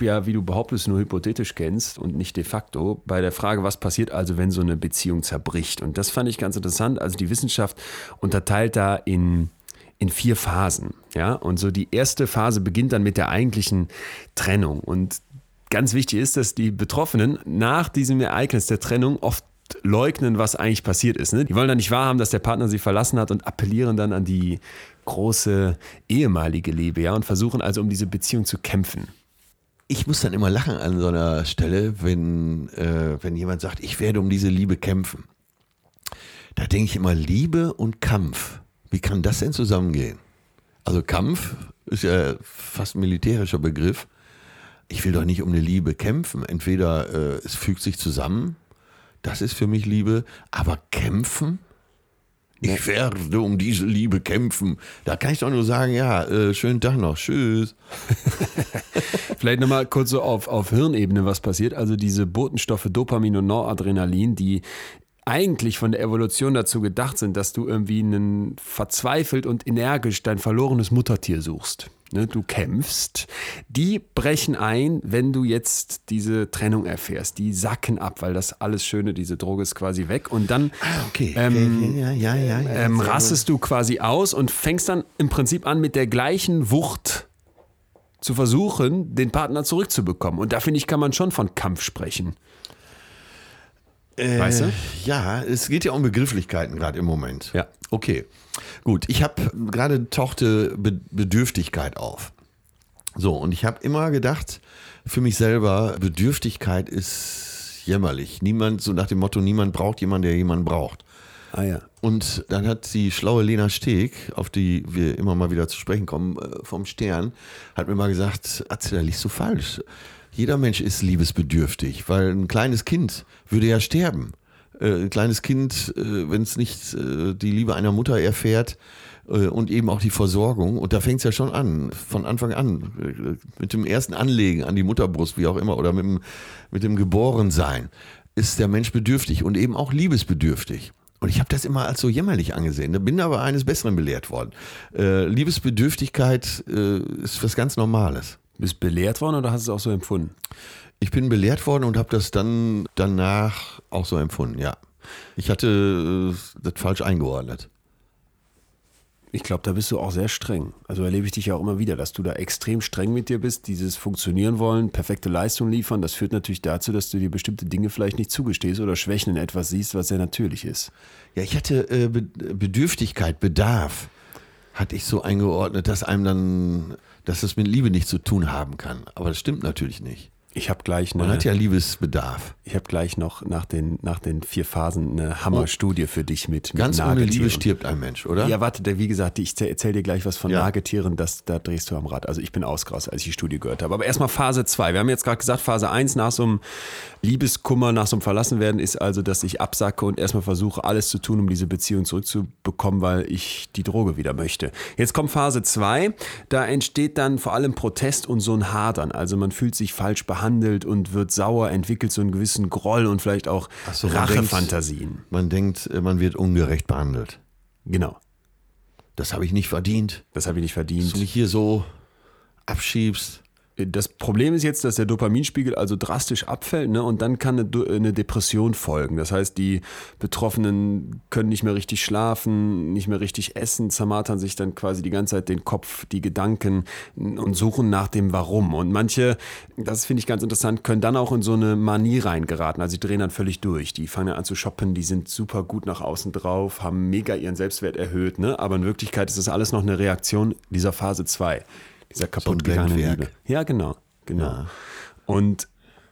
ja, wie du behauptest, nur hypothetisch kennst und nicht de facto, bei der Frage, was passiert also, wenn so eine Beziehung zerbricht. Und das fand ich ganz interessant. Also die Wissenschaft unterteilt da in, in vier Phasen. Ja? Und so die erste Phase beginnt dann mit der eigentlichen Trennung. Und ganz wichtig ist, dass die Betroffenen nach diesem Ereignis der Trennung oft leugnen, was eigentlich passiert ist. Ne? Die wollen dann nicht wahrhaben, dass der Partner sie verlassen hat und appellieren dann an die große ehemalige Liebe, ja, und versuchen also um diese Beziehung zu kämpfen. Ich muss dann immer lachen an so einer Stelle, wenn, äh, wenn jemand sagt, ich werde um diese Liebe kämpfen. Da denke ich immer, Liebe und Kampf. Wie kann das denn zusammengehen? Also Kampf ist ja fast ein militärischer Begriff. Ich will doch nicht um eine Liebe kämpfen. Entweder äh, es fügt sich zusammen, das ist für mich Liebe, aber kämpfen? Ich werde um diese Liebe kämpfen. Da kann ich doch nur sagen, ja, äh, schönen Tag noch, tschüss. Vielleicht nochmal kurz so auf, auf Hirnebene, was passiert. Also diese Botenstoffe Dopamin und Noradrenalin, die eigentlich von der Evolution dazu gedacht sind, dass du irgendwie einen verzweifelt und energisch dein verlorenes Muttertier suchst. Ne, du kämpfst, die brechen ein, wenn du jetzt diese Trennung erfährst. Die sacken ab, weil das alles Schöne, diese Droge ist quasi weg. Und dann Okay, ähm, ja, ja, ja, ja. ähm, sehr rastest du quasi aus und fängst dann im Prinzip an, mit der gleichen Wucht zu versuchen, den Partner zurückzubekommen. Und da finde ich, kann man schon von Kampf sprechen. Äh, Weißt du? Ja, es geht ja um Begrifflichkeiten gerade im Moment. Ja. Okay, gut. Ich habe gerade tauchte Be Bedürftigkeit auf. So, und ich habe immer gedacht, für mich selber, Bedürftigkeit ist jämmerlich. Niemand, so nach dem Motto, niemand braucht jemanden, der jemanden braucht. Ah ja. Und dann hat die schlaue Lena Steg, auf die wir immer mal wieder zu sprechen kommen, äh, vom Stern, hat mir mal gesagt, Atze, da liegst du falsch. Jeder Mensch ist liebesbedürftig, weil ein kleines Kind würde ja sterben. Äh, Ein kleines Kind, äh, wenn es nicht äh, die Liebe einer Mutter erfährt äh, und eben auch die Versorgung, und da fängt es ja schon an, von Anfang an, mit dem ersten Anlegen an die Mutterbrust, wie auch immer, oder mit dem, mit dem Geborensein, ist der Mensch bedürftig und eben auch liebesbedürftig. Und ich habe das immer als so jämmerlich angesehen. Da bin aber eines Besseren belehrt worden. Liebesbedürftigkeit ist was ganz Normales. Bist belehrt worden oder hast du es auch so empfunden? Ich bin belehrt worden und habe das dann danach auch so empfunden, ja. Ich hatte äh, das falsch eingeordnet. Ich glaube, da bist du auch sehr streng. Also erlebe ich dich ja auch immer wieder, dass du da extrem streng mit dir bist, dieses Funktionieren wollen, perfekte Leistung liefern. Das führt natürlich dazu, dass du dir bestimmte Dinge vielleicht nicht zugestehst oder Schwächen in etwas siehst, was sehr natürlich ist. Ja, ich hatte äh, Be Bedürftigkeit, Bedarf, hatte ich so eingeordnet, dass einem dann, dass es mit Liebe nichts zu tun haben kann. Aber das stimmt natürlich nicht. Ich habe gleich Man eine, hat ja Liebesbedarf. ich habe gleich noch nach den, nach den vier Phasen eine Hammerstudie für dich mit, mit Ganz ohne. Liebe stirbt ein Mensch, oder? Ja, warte, wie gesagt, ich erzähle dir gleich was von Ja. Nagetieren, das, da drehst du am Rad. Also ich bin ausgerastet, als ich die Studie gehört habe. Aber erstmal Phase 2. Wir haben jetzt gerade gesagt, Phase 1 nach so einem Liebeskummer, nach so einem Verlassenwerden ist also, dass ich absacke und erstmal versuche, alles zu tun, um diese Beziehung zurückzubekommen, weil ich die Droge wieder möchte. Jetzt kommt Phase 2. Da entsteht dann vor allem Protest und so ein Hadern. Also man fühlt sich falsch behandelt und wird sauer, entwickelt so einen gewissen Groll und vielleicht auch so, Rachefantasien. Man denkt, äh, man wird ungerecht behandelt. Genau. Das habe ich nicht verdient. Das habe ich nicht verdient. Dass du mich hier so abschiebst. Das Problem ist jetzt, dass der Dopaminspiegel also drastisch abfällt ne? und dann kann eine, Depression folgen. Das heißt, die Betroffenen können nicht mehr richtig schlafen, nicht mehr richtig essen, zermartern sich dann quasi die ganze Zeit den Kopf, die Gedanken und suchen nach dem Warum. Und manche, das finde ich ganz interessant, können dann auch in so eine Manie reingeraten. Also die drehen dann völlig durch. Die fangen an zu shoppen, die sind super gut nach außen drauf, haben mega ihren Selbstwert erhöht. Ne? Aber in Wirklichkeit ist das alles noch eine Reaktion dieser Phase 2. Dieser kaputt gegangenen Blendwerk. Liebe. Ja, genau, genau. Und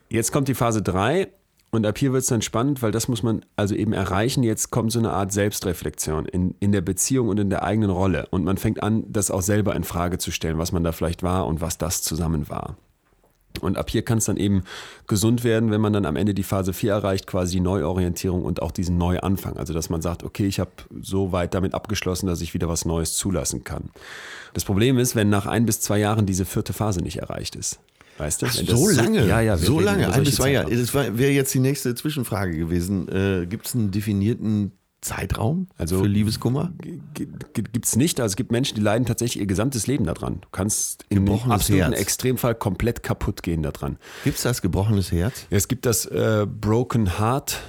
jetzt kommt die Phase 3 und ab hier wird es dann spannend, weil das muss man also eben erreichen. Jetzt kommt so eine Art Selbstreflexion in, in der Beziehung und in der eigenen Rolle. Und man fängt an, das auch selber in Frage zu stellen, was man da vielleicht war und was das zusammen war. Und ab hier kann es dann eben gesund werden, wenn man dann am Ende die Phase 4 erreicht, quasi die Neuorientierung und auch diesen Neuanfang. Also dass man sagt, okay, ich habe so weit damit abgeschlossen, dass ich wieder was Neues zulassen kann. Das Problem ist, wenn nach ein bis zwei Jahren diese vierte Phase nicht erreicht ist. Weißt du? Ach, so lange? Ja, ja, so lange. Ein bis zwei Jahre. Das wäre jetzt die nächste Zwischenfrage gewesen. Äh, Gibt es einen definierten Zeitraum Also- für Liebeskummer? Gibt es nicht. Also es gibt Menschen, die leiden tatsächlich ihr gesamtes Leben daran. Du kannst im absoluten Herz. Extremfall komplett kaputt gehen daran. Gibt es das gebrochenes Herz? Ja, es gibt das äh, Broken Heart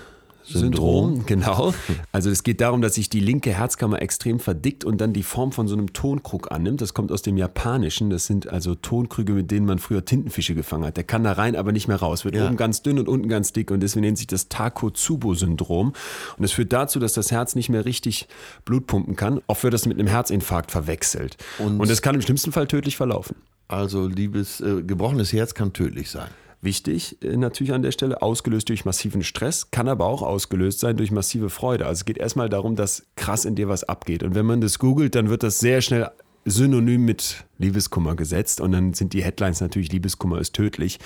Syndrom, genau. Also es geht darum, dass sich die linke Herzkammer extrem verdickt und dann die Form von so einem Tonkrug annimmt. Das kommt aus dem Japanischen. Das sind also Tonkrüge, mit denen man früher Tintenfische gefangen hat. Der kann da rein, aber nicht mehr raus. Wird Ja. oben ganz dünn und unten ganz dick und deswegen nennt sich das Takotsubo-Syndrom. Und es führt dazu, dass das Herz nicht mehr richtig Blut pumpen kann. Oft wird das mit einem Herzinfarkt verwechselt. Und- Und es kann im schlimmsten Fall tödlich verlaufen. Also liebes äh, gebrochenes Herz kann tödlich sein. Wichtig äh, natürlich an der Stelle, ausgelöst durch massiven Stress, kann aber auch ausgelöst sein durch massive Freude. Also es geht erstmal darum, dass krass in dir was abgeht. Und wenn man das googelt, dann wird das sehr schnell synonym mit Liebeskummer gesetzt und dann sind die Headlines natürlich Liebeskummer ist tödlich.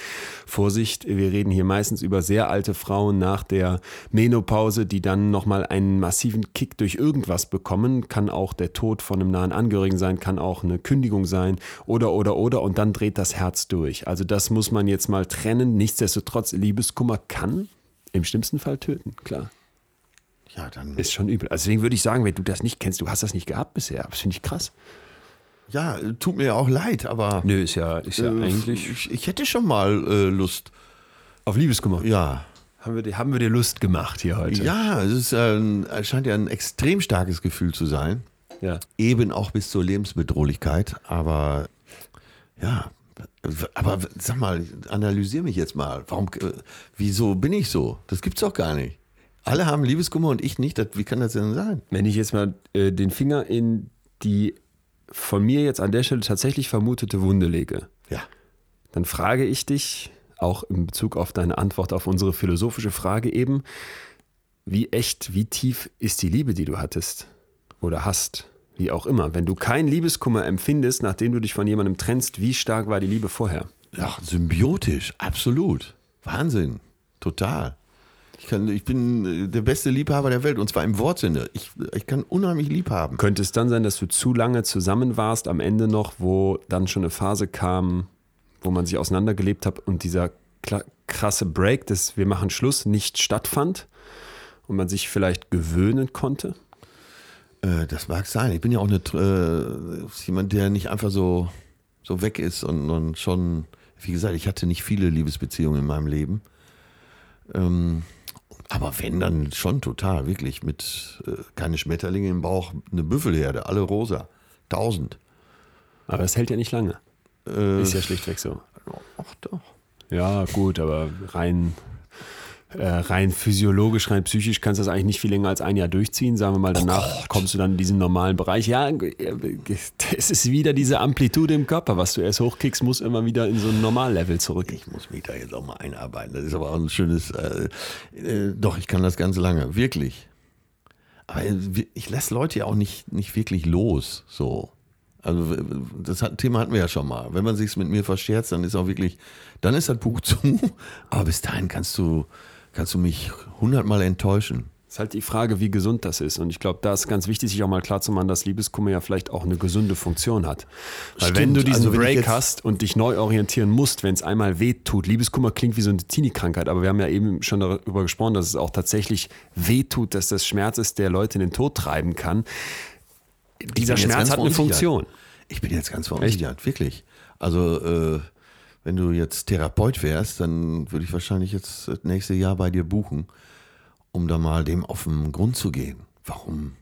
Vorsicht, wir reden hier meistens über sehr alte Frauen nach der Menopause, die dann nochmal einen massiven Kick durch irgendwas bekommen. Kann auch der Tod von einem nahen Angehörigen sein, kann auch eine Kündigung sein oder oder oder und dann dreht das Herz durch. Also das muss man jetzt mal trennen. Nichtsdestotrotz, Liebeskummer kann im schlimmsten Fall töten, klar. Ja, dann. Ist schon übel. Also deswegen würde ich sagen, wenn du das nicht kennst, du hast das nicht gehabt bisher. Das finde ich krass. Ja, tut mir auch leid, aber. Nö, ist ja, ist ja äh, eigentlich Ich, ich hätte schon mal äh, Lust. auf Liebeskummer. Ja. Haben wir, dir- haben wir dir Lust gemacht hier heute? Ja, es ist es scheint ja ein extrem starkes Gefühl zu sein. ja. Eben auch bis zur Lebensbedrohlichkeit. Aber ja, aber sag mal, analysier mich jetzt mal. Warum, äh, wieso bin ich so? Das gibt's doch gar nicht. Alle haben Liebeskummer und ich nicht. Das, wie kann das denn sein? Wenn ich jetzt mal äh, den Finger in die von mir jetzt an der Stelle tatsächlich vermutete Wunde lege, Ja. dann frage ich dich, auch in Bezug auf deine Antwort auf unsere philosophische Frage eben, wie echt, wie tief ist die Liebe, die du hattest oder hast? Wie auch immer. Wenn du keinen Liebeskummer empfindest, nachdem du dich von jemandem trennst, wie stark war die Liebe vorher? Ach, symbiotisch, absolut. Wahnsinn. Total. Ich, kann, ich bin äh, der beste Liebhaber der Welt und zwar im Wortsinne. Ich, ich kann unheimlich lieb haben. Könnte es dann sein, dass du zu lange zusammen warst am Ende noch, wo dann schon eine Phase kam, wo man sich auseinandergelebt hat und dieser krasse Break, das wir machen Schluss, nicht stattfand? und man sich vielleicht gewöhnen konnte? Äh, das mag sein. Ich bin ja auch eine, äh, jemand, der nicht einfach so, so weg ist und, und schon, wie gesagt, ich hatte nicht viele Liebesbeziehungen in meinem Leben. Ähm, aber wenn, dann schon total, wirklich. Mit äh, keine Schmetterlinge im Bauch, eine Büffelherde, alle rosa. Tausend. Aber das hält ja nicht lange. Äh, Ist ja schlichtweg so. Ach doch. Ja, gut, aber rein, äh, rein physiologisch, rein psychisch kannst du das eigentlich nicht viel länger als ein Jahr durchziehen. Sagen wir mal, danach kommst du dann in diesen normalen Bereich. Ja, es ist wieder diese Amplitude im Körper, was du erst hochkickst, muss immer wieder in so ein Normallevel zurück. Ich muss mich da jetzt auch mal einarbeiten. Das ist aber auch ein schönes. Äh, äh, doch, ich kann das ganz lange, wirklich. Aber äh, ich lasse Leute ja auch nicht, nicht wirklich los. So. Also das hat, Thema hatten wir ja schon mal. Wenn man sich mit mir verscherzt, dann ist auch wirklich, dann ist das Buch zu. Aber bis dahin kannst du, kannst du mich hundertmal enttäuschen. Es ist halt die Frage, wie gesund das ist. Und ich glaube, da ist ganz wichtig, sich auch mal klarzumachen, dass Liebeskummer ja vielleicht auch eine gesunde Funktion hat. Weil Stimmt, wenn du diesen also Break hast und dich neu orientieren musst, wenn es einmal weh tut, Liebeskummer klingt wie so eine Teenie-Krankheit, aber wir haben ja eben schon darüber gesprochen, dass es auch tatsächlich weh tut, dass das Schmerz ist, der Leute in den Tod treiben kann. Dieser Schmerz hat eine. Funktion. Ich bin jetzt ganz verunsichert, wirklich. Also, äh, wenn du jetzt Therapeut wärst, dann würde ich wahrscheinlich jetzt das nächste Jahr bei dir buchen, um da mal dem auf den Grund zu gehen. Warum?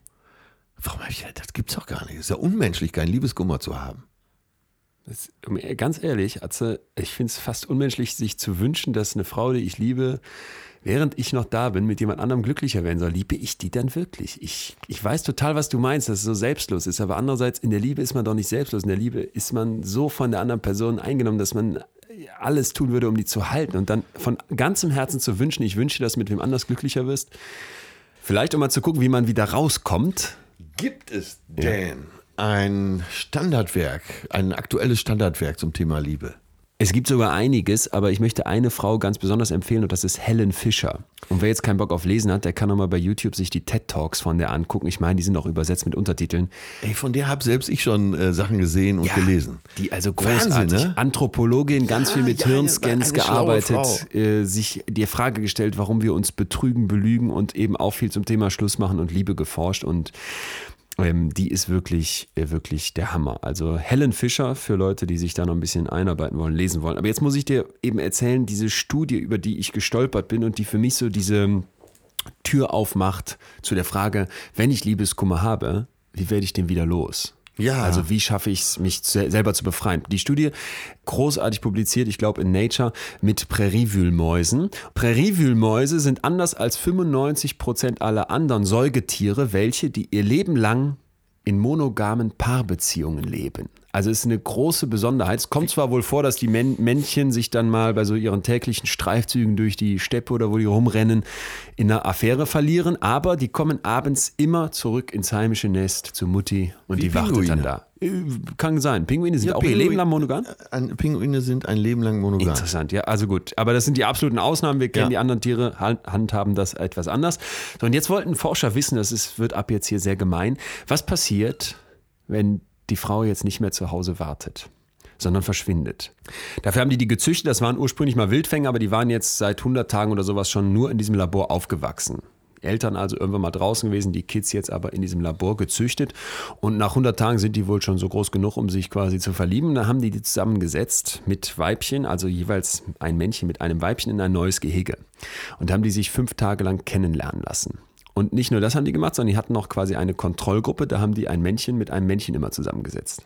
Warum hab ich das gibt's doch gar nicht. Es ist ja unmenschlich, keinen Liebeskummer zu haben. Das, ganz ehrlich, Atze, ich finde es fast unmenschlich, sich zu wünschen, dass eine Frau, die ich liebe, während ich noch da bin, mit jemand anderem glücklicher werden soll. Liebe ich die dann wirklich? Ich, ich weiß total, was du meinst, dass es so selbstlos ist, aber andererseits, in der Liebe ist man doch nicht selbstlos. In der Liebe ist man so von der anderen Person eingenommen, dass man alles tun würde, um die zu halten und dann von ganzem Herzen zu wünschen, ich wünsche, dass du mit wem anders glücklicher wirst. Vielleicht um mal zu gucken, wie man wieder rauskommt. Gibt es denn ein Standardwerk, ein aktuelles Standardwerk zum Thema Liebe? Es gibt sogar einiges, aber ich möchte eine Frau ganz besonders empfehlen und das ist Helen Fischer. Und wer jetzt keinen Bock auf Lesen hat, der kann nochmal bei YouTube sich die TED Talks von der angucken. Ich meine, die sind auch übersetzt mit Untertiteln. Ey, von der habe selbst ich schon äh, Sachen gesehen und gelesen. Die also Wahnsinn, großartig. ne? Anthropologin, ganz Ja, viel mit ja, Hirnscans eine schlaue gearbeitet, äh, sich die Frage gestellt, warum wir uns betrügen, belügen und eben auch viel zum Thema Schluss machen und Liebe geforscht und ähm, die ist wirklich, äh, wirklich der Hammer. Also Helen Fischer für Leute, die sich da noch ein bisschen einarbeiten wollen, lesen wollen. Aber jetzt muss ich dir eben erzählen, diese Studie, über die ich gestolpert bin und die für mich so diese Tür aufmacht zu der Frage, wenn ich Liebeskummer habe, wie werde ich den wieder los? Ja. Also wie schaffe ich es, mich se- selber zu befreien? Die Studie, großartig publiziert, ich glaube in Nature, mit Präriewühlmäusen. Präriewühlmäuse sind anders als 95 Prozent aller anderen Säugetiere, welche die ihr Leben lang in monogamen Paarbeziehungen leben. Also es ist eine große Besonderheit. Es kommt zwar wohl vor, dass die Män Männchen sich dann mal bei so ihren täglichen Streifzügen durch die Steppe oder wo die rumrennen in einer Affäre verlieren, aber die kommen abends immer zurück ins heimische Nest zu Mutti und Wie die wartet dann Pinguine. da. Kann sein. Pinguine sind Ja, auch ihr Pinguin- Leben lang monogam? Ein, Pinguine sind ein Leben lang monogam. Interessant, ja, also gut. Aber das sind die absoluten Ausnahmen. Wir kennen Ja. die anderen Tiere, han- handhaben das etwas anders. So, und jetzt wollten Forscher wissen, das ist, wird ab jetzt hier sehr gemein. Was passiert, wenn die Frau jetzt nicht mehr zu Hause wartet? sondern verschwindet. Dafür haben die die gezüchtet, das waren ursprünglich mal Wildfänger, aber die waren jetzt seit 100 Tagen oder sowas schon nur in diesem Labor aufgewachsen. Eltern also irgendwann mal draußen gewesen, die Kids jetzt aber in diesem Labor gezüchtet. Und nach 100 Tagen sind die wohl schon so groß genug, um sich quasi zu verlieben. Da haben die die zusammengesetzt mit Weibchen, also jeweils ein Männchen mit einem Weibchen in ein neues Gehege. Und haben die sich fünf Tage lang kennenlernen lassen. Und nicht nur das haben die gemacht, sondern die hatten noch quasi eine Kontrollgruppe. Da haben die ein Männchen mit einem Männchen immer zusammengesetzt.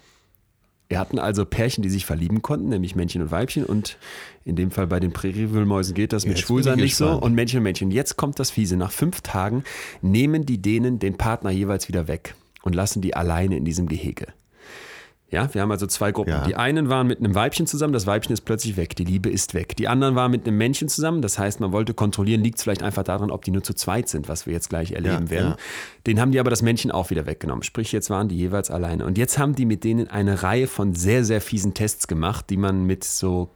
Wir hatten also Pärchen, die sich verlieben konnten, nämlich Männchen und Weibchen. Und in dem Fall bei den Präriewühlmäusen geht das mit Jetzt Schwulsein nicht so. Und Männchen und Männchen. Jetzt kommt das Fiese. Nach fünf Tagen nehmen die denen den Partner jeweils wieder weg und lassen die alleine in diesem Gehege. Ja, wir haben also zwei Gruppen. Ja. Die einen waren mit einem Weibchen zusammen, das Weibchen ist plötzlich weg, die Liebe ist weg. Die anderen waren mit einem Männchen zusammen, das heißt, man wollte kontrollieren, liegt es vielleicht einfach daran, ob die nur zu zweit sind, was wir jetzt gleich erleben Ja, werden. ja. Den haben die aber das Männchen auch wieder weggenommen. Sprich, jetzt waren die jeweils alleine. Und jetzt haben die mit denen eine Reihe von sehr, sehr fiesen Tests gemacht, die man mit so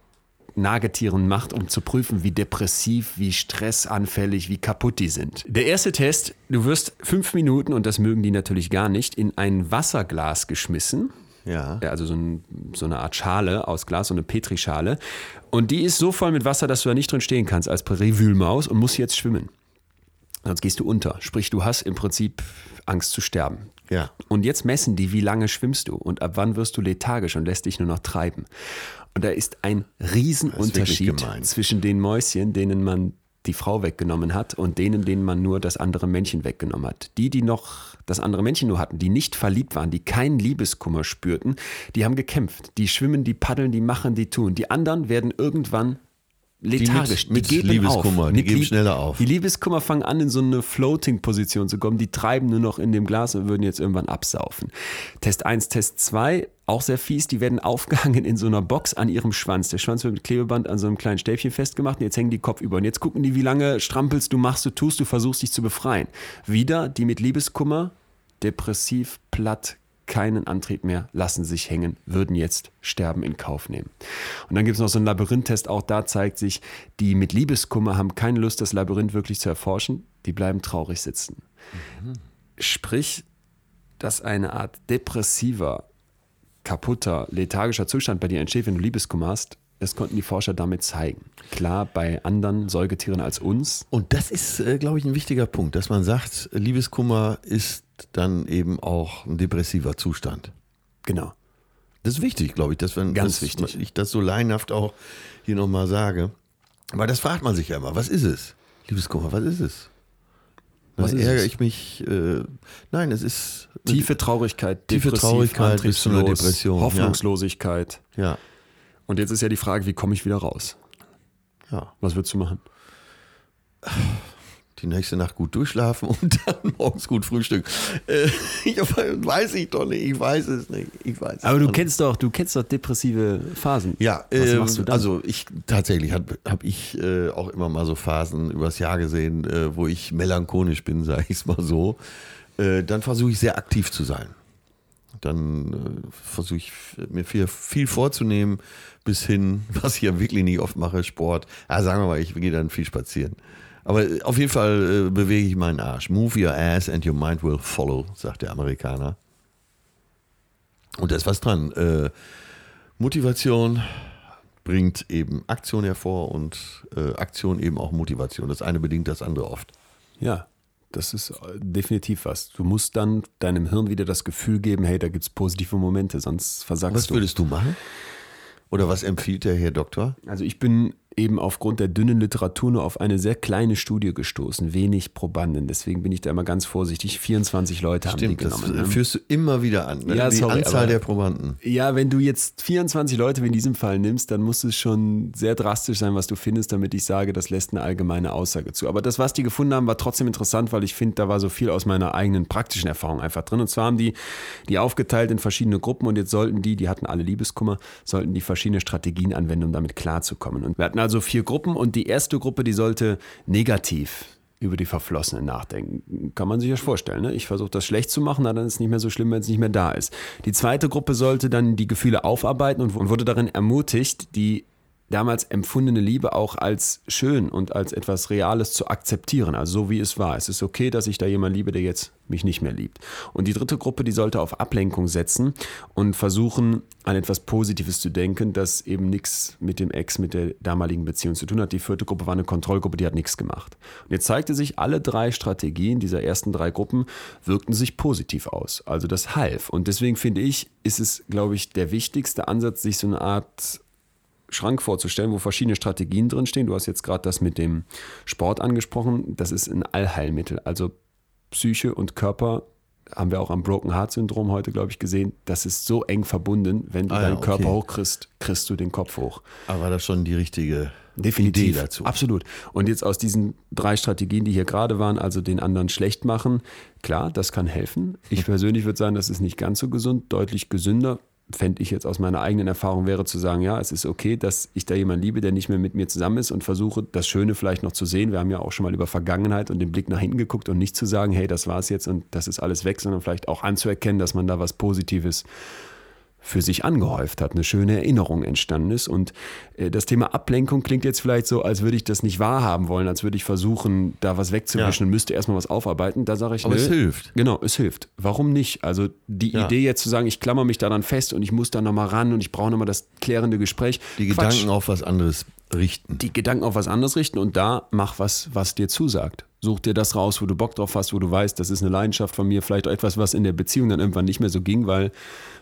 Nagetieren macht, um zu prüfen, wie depressiv, wie stressanfällig, wie kaputt die sind. Der erste Test, du wirst fünf Minuten, und das mögen die natürlich gar nicht, in ein Wasserglas geschmissen. Ja. Also so, ein, so eine Art Schale aus Glas, so eine Petrischale. Und die ist so voll mit Wasser, dass du da nicht drin stehen kannst als Präriewühlmaus und musst jetzt schwimmen. Sonst gehst du unter. Sprich, du hast im Prinzip Angst zu sterben. Ja. Und jetzt messen die, wie lange schwimmst du und ab wann wirst du lethargisch und lässt dich nur noch treiben. Und da ist ein Riesenunterschied gemein. zwischen den Mäuschen, denen man die Frau weggenommen hat und denen, denen man nur das andere Männchen weggenommen hat. Die, die noch das andere Männchen nur hatten, die nicht verliebt waren, die keinen Liebeskummer spürten, die haben gekämpft. Die schwimmen, die paddeln, die machen, die tun. Die anderen werden irgendwann lethargisch. mit Liebeskummer, die geben Lieb- schneller auf. Die Liebeskummer fangen an, in so eine Floating-Position zu kommen. Die treiben nur noch in dem Glas und würden jetzt irgendwann absaufen. Test 1, Test 2, auch sehr fies. Die werden aufgehangen in so einer Box an ihrem Schwanz. Der Schwanz wird mit Klebeband an so einem kleinen Stäbchen festgemacht und jetzt hängen die Kopf über. Und jetzt gucken die, wie lange strampelst du, machst du, tust du, versuchst dich zu befreien. Wieder die mit Liebeskummer, depressiv, platt, keinen Antrieb mehr, lassen sich hängen, würden jetzt Sterben in Kauf nehmen. Und dann gibt es noch so einen Labyrinth-Test, auch da zeigt sich, die mit Liebeskummer haben keine Lust, das Labyrinth wirklich zu erforschen, die bleiben traurig sitzen. Sprich, dass eine Art depressiver, kaputter, lethargischer Zustand bei dir entsteht, wenn du Liebeskummer hast, das konnten die Forscher damit zeigen. Klar, bei anderen Säugetieren als uns, Und das ist, äh, glaube ich, ein wichtiger Punkt, dass man sagt, Liebeskummer ist dann eben auch ein depressiver Zustand. genau. Das ist wichtig, glaube ich, dass wenn Ganz wichtig. ich das so laienhaft auch hier nochmal sage. Weil das fragt man sich ja immer. Was ist es? Liebeskummer, was ist es? Was ist ärgere es? ich mich? Äh, nein, es ist Tiefe Traurigkeit, Tiefe Traurigkeit bis zu einer Depression, ja. Hoffnungslosigkeit. Ja, Und jetzt ist ja die Frage, wie komme ich wieder raus? ja. Was würdest du machen? Die nächste Nacht gut durchschlafen und dann morgens gut frühstücken. Äh, ich weiß ich doch nicht. Ich weiß es nicht. Ich weiß Aber du nicht. kennst doch, du kennst doch depressive Phasen. Ja, Was machst du dann? also ich tatsächlich habe hab ich äh, auch immer mal so Phasen übers Jahr gesehen, äh, wo ich melancholisch bin, sage ich es mal so. Äh, dann versuche ich sehr aktiv zu sein. Dann äh, versuche ich mir viel, viel vorzunehmen, bis hin, was ich ja wirklich nicht oft mache, Sport. Ja, sagen wir mal, ich gehe dann viel spazieren. Aber äh, auf jeden Fall äh, bewege ich meinen Arsch. Move your ass and your mind will follow, sagt der Amerikaner. Und da ist was dran. Äh, Motivation bringt eben Aktion hervor und äh, Aktion eben auch Motivation. Das eine bedingt das andere oft. Ja, das ist äh, definitiv was. Du musst dann deinem Hirn wieder das Gefühl geben, hey, da gibt es positive Momente, sonst versagst Was du. würdest du machen? Oder was empfiehlt der Herr Doktor? Also ich bin eben aufgrund der dünnen Literatur nur auf eine sehr kleine Studie gestoßen, wenig Probanden. Deswegen bin ich da immer ganz vorsichtig. 24 Leute haben die Stimmt, das genommen. ne? führst du immer wieder an. Ne? Ja, Die sorry, Anzahl aber- der Probanden. Ja, wenn du jetzt 24 Leute wie in diesem Fall nimmst, dann muss es schon sehr drastisch sein, was du findest, damit ich sage, das lässt eine allgemeine Aussage zu. Aber das, was die gefunden haben, war trotzdem interessant, weil ich finde, da war so viel aus meiner eigenen praktischen Erfahrung einfach drin. Und zwar haben die die aufgeteilt in verschiedene Gruppen und jetzt sollten die, die hatten alle Liebeskummer, sollten die verschiedene Strategien anwenden, um damit klarzukommen. Und wir hatten also vier Gruppen und die erste Gruppe, die sollte negativ über die Verflossenen nachdenken. Kann man sich ja vorstellen. Ne? Ich versuche das schlecht zu machen, dann ist es nicht mehr so schlimm, wenn es nicht mehr da ist. Die zweite Gruppe sollte dann die Gefühle aufarbeiten und wurde darin ermutigt, die damals empfundene Liebe auch als schön und als etwas Reales zu akzeptieren, also so wie es war. Es ist okay, dass ich da jemanden liebe, der jetzt mich nicht mehr liebt. Und die dritte Gruppe, die sollte auf Ablenkung setzen und versuchen, an etwas Positives zu denken, das eben nichts mit dem Ex, mit der damaligen Beziehung zu tun hat. Die vierte Gruppe war eine Kontrollgruppe, die hat nichts gemacht. Und jetzt zeigte sich, alle drei Strategien dieser ersten drei Gruppen wirkten sich positiv aus. Also das half. Und deswegen finde ich, ist es, glaube ich, der wichtigste Ansatz, sich so eine Art Schrank vorzustellen, wo verschiedene Strategien drinstehen. Du hast jetzt gerade das mit dem Sport angesprochen. Das ist ein Allheilmittel. Also Psyche und Körper haben wir auch am Broken Heart Syndrom heute, glaube ich, gesehen. Das ist so eng verbunden. Wenn du Ah deinen Körper okay. hochkriegst, kriegst du den Kopf hoch. Aber war das schon die richtige Definitiv. Idee dazu? Absolut. Und jetzt aus diesen drei Strategien, die hier gerade waren, also den anderen schlecht machen, klar, das kann helfen. Ich persönlich würde sagen, das ist nicht ganz so gesund, deutlich gesünder. Fände ich jetzt aus meiner eigenen Erfahrung wäre zu sagen, ja, es ist okay, dass ich da jemanden liebe, der nicht mehr mit mir zusammen ist und versuche, das Schöne vielleicht noch zu sehen. Wir haben ja auch schon mal über Vergangenheit und den Blick nach hinten geguckt und nicht zu sagen, hey, das war es jetzt und das ist alles weg, sondern vielleicht auch anzuerkennen, dass man da was Positives für sich angehäuft hat, eine schöne Erinnerung entstanden ist. Und äh, das Thema Ablenkung klingt jetzt vielleicht so, als würde ich das nicht wahrhaben wollen, als würde ich versuchen, da was wegzuwischen Ja. und müsste erstmal was aufarbeiten. Da sage ich, Aber nö. es hilft. Genau, es hilft. Warum nicht? Also die Ja. Idee jetzt zu sagen, ich klammer mich daran fest und ich muss da nochmal ran und ich brauche nochmal das klärende Gespräch. Die Quatsch. Gedanken auf was anderes richten. Die Gedanken auf was anderes richten und da mach was, was dir zusagt. Such dir das raus, wo du Bock drauf hast, wo du weißt, das ist eine Leidenschaft von mir, vielleicht auch etwas, was in der Beziehung dann irgendwann nicht mehr so ging, weil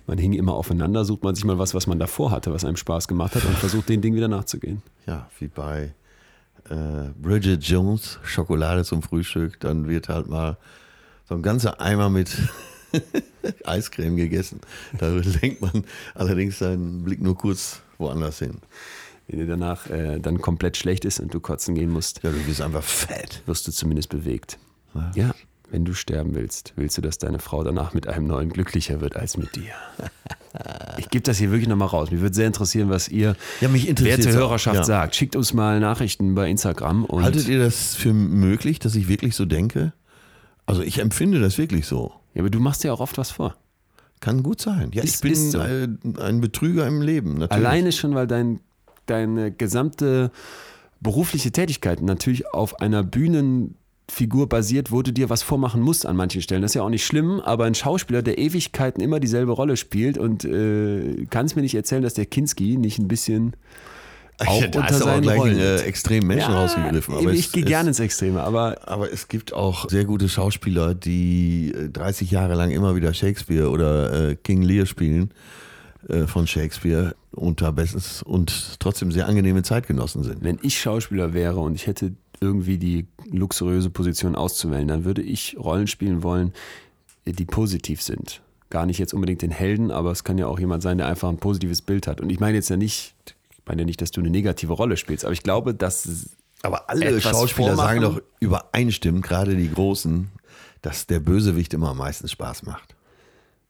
man hing immer aufeinander, sucht man sich mal was, was man davor hatte, was einem Spaß gemacht hat und versucht den Ding wieder nachzugehen. Ja, wie bei äh, Bridget Jones, Schokolade zum Frühstück, dann wird halt mal so ein ganzer Eimer mit Eiscreme gegessen. Da lenkt man allerdings seinen Blick nur kurz woanders hin. Wenn dir danach äh, dann komplett schlecht ist und du kotzen gehen musst, Ja, du bist einfach fett. wirst du zumindest bewegt. Ja, wenn du sterben willst, willst du, dass deine Frau danach mit einem neuen glücklicher wird als mit dir. Ich gebe das hier wirklich nochmal raus. Mich würde sehr interessieren, was ihr, Ja, mich werte. Hörerschaft, Ja. sagt. Schickt uns mal Nachrichten bei Instagram. Und Haltet ihr das für möglich, dass ich wirklich so denke? Also ich empfinde das wirklich so. ja, aber du machst dir auch oft was vor. Kann gut sein. Ja, Ist- ich bin so. ein Betrüger im Leben. Natürlich. Alleine schon, weil dein, deine gesamte berufliche Tätigkeit natürlich auf einer Bühnenfigur basiert, wo du dir was vormachen musst an manchen Stellen. Das ist ja auch nicht schlimm, aber ein Schauspieler, der Ewigkeiten immer dieselbe Rolle spielt und äh, kannst mir nicht erzählen, dass der Kinski nicht ein bisschen auch ja, da unter ist seinen gleich Rollen. äh, extremen Menschen rausgegriffen. Aber ich es- gehe es- gerne ins Extreme, aber Aber es gibt auch sehr gute Schauspieler, die äh, 30 Jahre lang immer wieder Shakespeare oder äh, King Lear spielen äh, von Shakespeare unter bestens und trotzdem sehr angenehme Zeitgenossen sind. wenn ich Schauspieler wäre und ich hätte irgendwie die luxuriöse Position auszuwählen, dann würde ich Rollen spielen wollen, die positiv sind. Gar nicht jetzt unbedingt den Helden, aber es kann ja auch jemand sein, der einfach ein positives Bild hat. Und ich meine jetzt ja nicht, ich meine ja nicht, dass du eine negative Rolle spielst, aber ich glaube, dass Aber alle Schauspieler sagen doch übereinstimmend, gerade die Großen, dass der Bösewicht immer am meisten Spaß macht.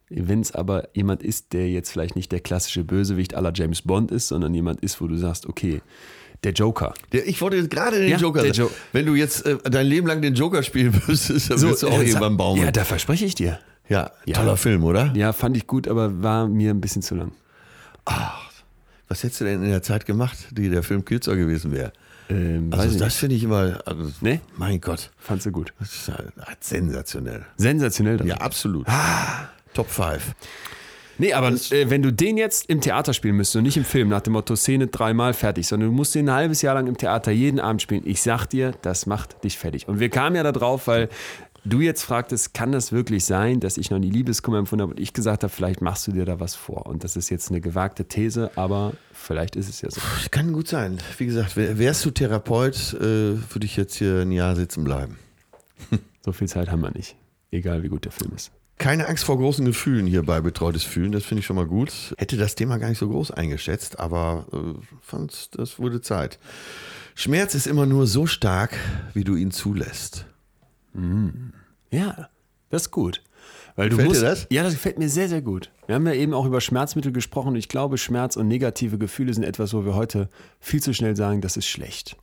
Wenn es aber jemand ist, der jetzt vielleicht nicht der klassische Bösewicht aller James Bond ist, sondern jemand ist, wo du sagst, okay, der Joker. Der, ich wollte jetzt gerade den Ja, Joker sagen. Jo- Wenn du jetzt äh, dein Leben lang den Joker spielen würdest, dann würdest du auch irgendwann baumeln. Ja, Ja, da verspreche ich dir. Ja. toller Film, oder? Ja, fand ich gut, aber war mir ein bisschen zu lang. Was hättest du denn in der Zeit gemacht, die der Film kürzer gewesen wäre? Ähm, Also das finde ich immer, also, Nee? mein Gott, Fandst du gut. das ist ja sensationell. Sensationell. Dann. Ja, absolut. Top 5. Nee, aber äh, wenn du den jetzt im Theater spielen müsstest und nicht im Film, nach dem Motto Szene dreimal fertig, sondern du musst den ein halbes Jahr lang im Theater jeden Abend spielen, ich sag dir, das macht dich fertig. Und wir kamen ja da drauf, weil du jetzt fragtest, kann das wirklich sein, dass ich noch nie Liebeskummer empfunden habe und ich gesagt habe, vielleicht machst du dir da was vor. Und das ist jetzt eine gewagte These, aber vielleicht ist es ja so. Kann gut sein. Wie gesagt, wär- wärst du Therapeut, äh, würde ich jetzt hier ein Jahr sitzen bleiben. So viel Zeit haben wir nicht. Egal wie gut der Film ist. Keine Angst vor großen Gefühlen hier bei Betreutes Fühlen, das finde ich schon mal gut. Hätte das Thema gar nicht so groß eingeschätzt, aber äh, fand, das wurde Zeit. Schmerz ist immer nur so stark, wie du ihn zulässt. Ja, das ist gut. Weil du Gefällt musst, dir das? Ja, das gefällt mir sehr, sehr gut. Wir haben ja eben auch über Schmerzmittel gesprochen und ich glaube, Schmerz und negative Gefühle sind etwas, wo wir heute viel zu schnell sagen, das ist schlecht.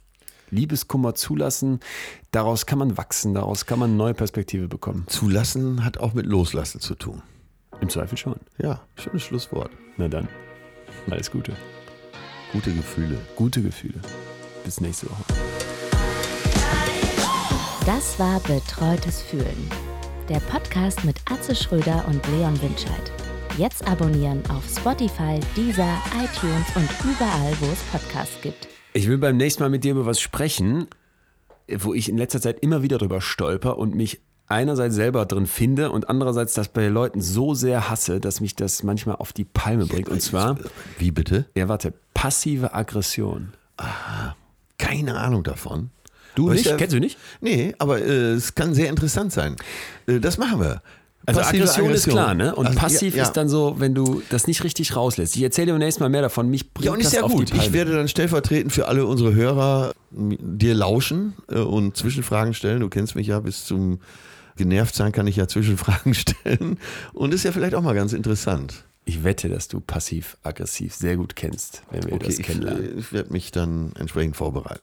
Liebeskummer zulassen, daraus kann man wachsen, daraus kann man eine neue Perspektive bekommen. Zulassen hat auch mit Loslassen zu tun. Im Zweifel schon. Ja, schönes Schlusswort. Na dann, alles Gute. Gute Gefühle. Gute Gefühle. Bis nächste Woche. Das war Betreutes Fühlen. Der Podcast mit Atze Schröder und Leon Winscheid. Jetzt abonnieren auf Spotify, Deezer, iTunes und überall, wo es Podcasts gibt. Ich will beim nächsten Mal mit dir über was sprechen, wo ich in letzter Zeit immer wieder drüber stolper und mich einerseits selber drin finde und andererseits das bei Leuten so sehr hasse, dass mich das manchmal auf die Palme bringt. Und zwar, Wie bitte? ja warte, passive Aggression. Keine Ahnung davon. Du Aber nicht? ist ja- Kennst du nicht? Nee, aber äh, es kann sehr interessant sein. Äh, das machen wir. Also Passive Aggression, ist klar, ne? Und Also, passiv ja, ja. ist dann so, wenn du das nicht richtig rauslässt. Ich erzähle dir beim nächsten Mal mehr davon. Mich bringt Ja, und ist das ja gut. Ich werde dann stellvertretend für alle unsere Hörer dir lauschen äh, und Zwischenfragen stellen. Du kennst mich ja bis zum genervt sein kann ich ja Zwischenfragen stellen. Und ist ja vielleicht auch mal ganz interessant. ich wette, dass du passiv-aggressiv sehr gut kennst, wenn wir Okay, das ich, kennenlernen. äh, ich werde mich dann entsprechend vorbereiten.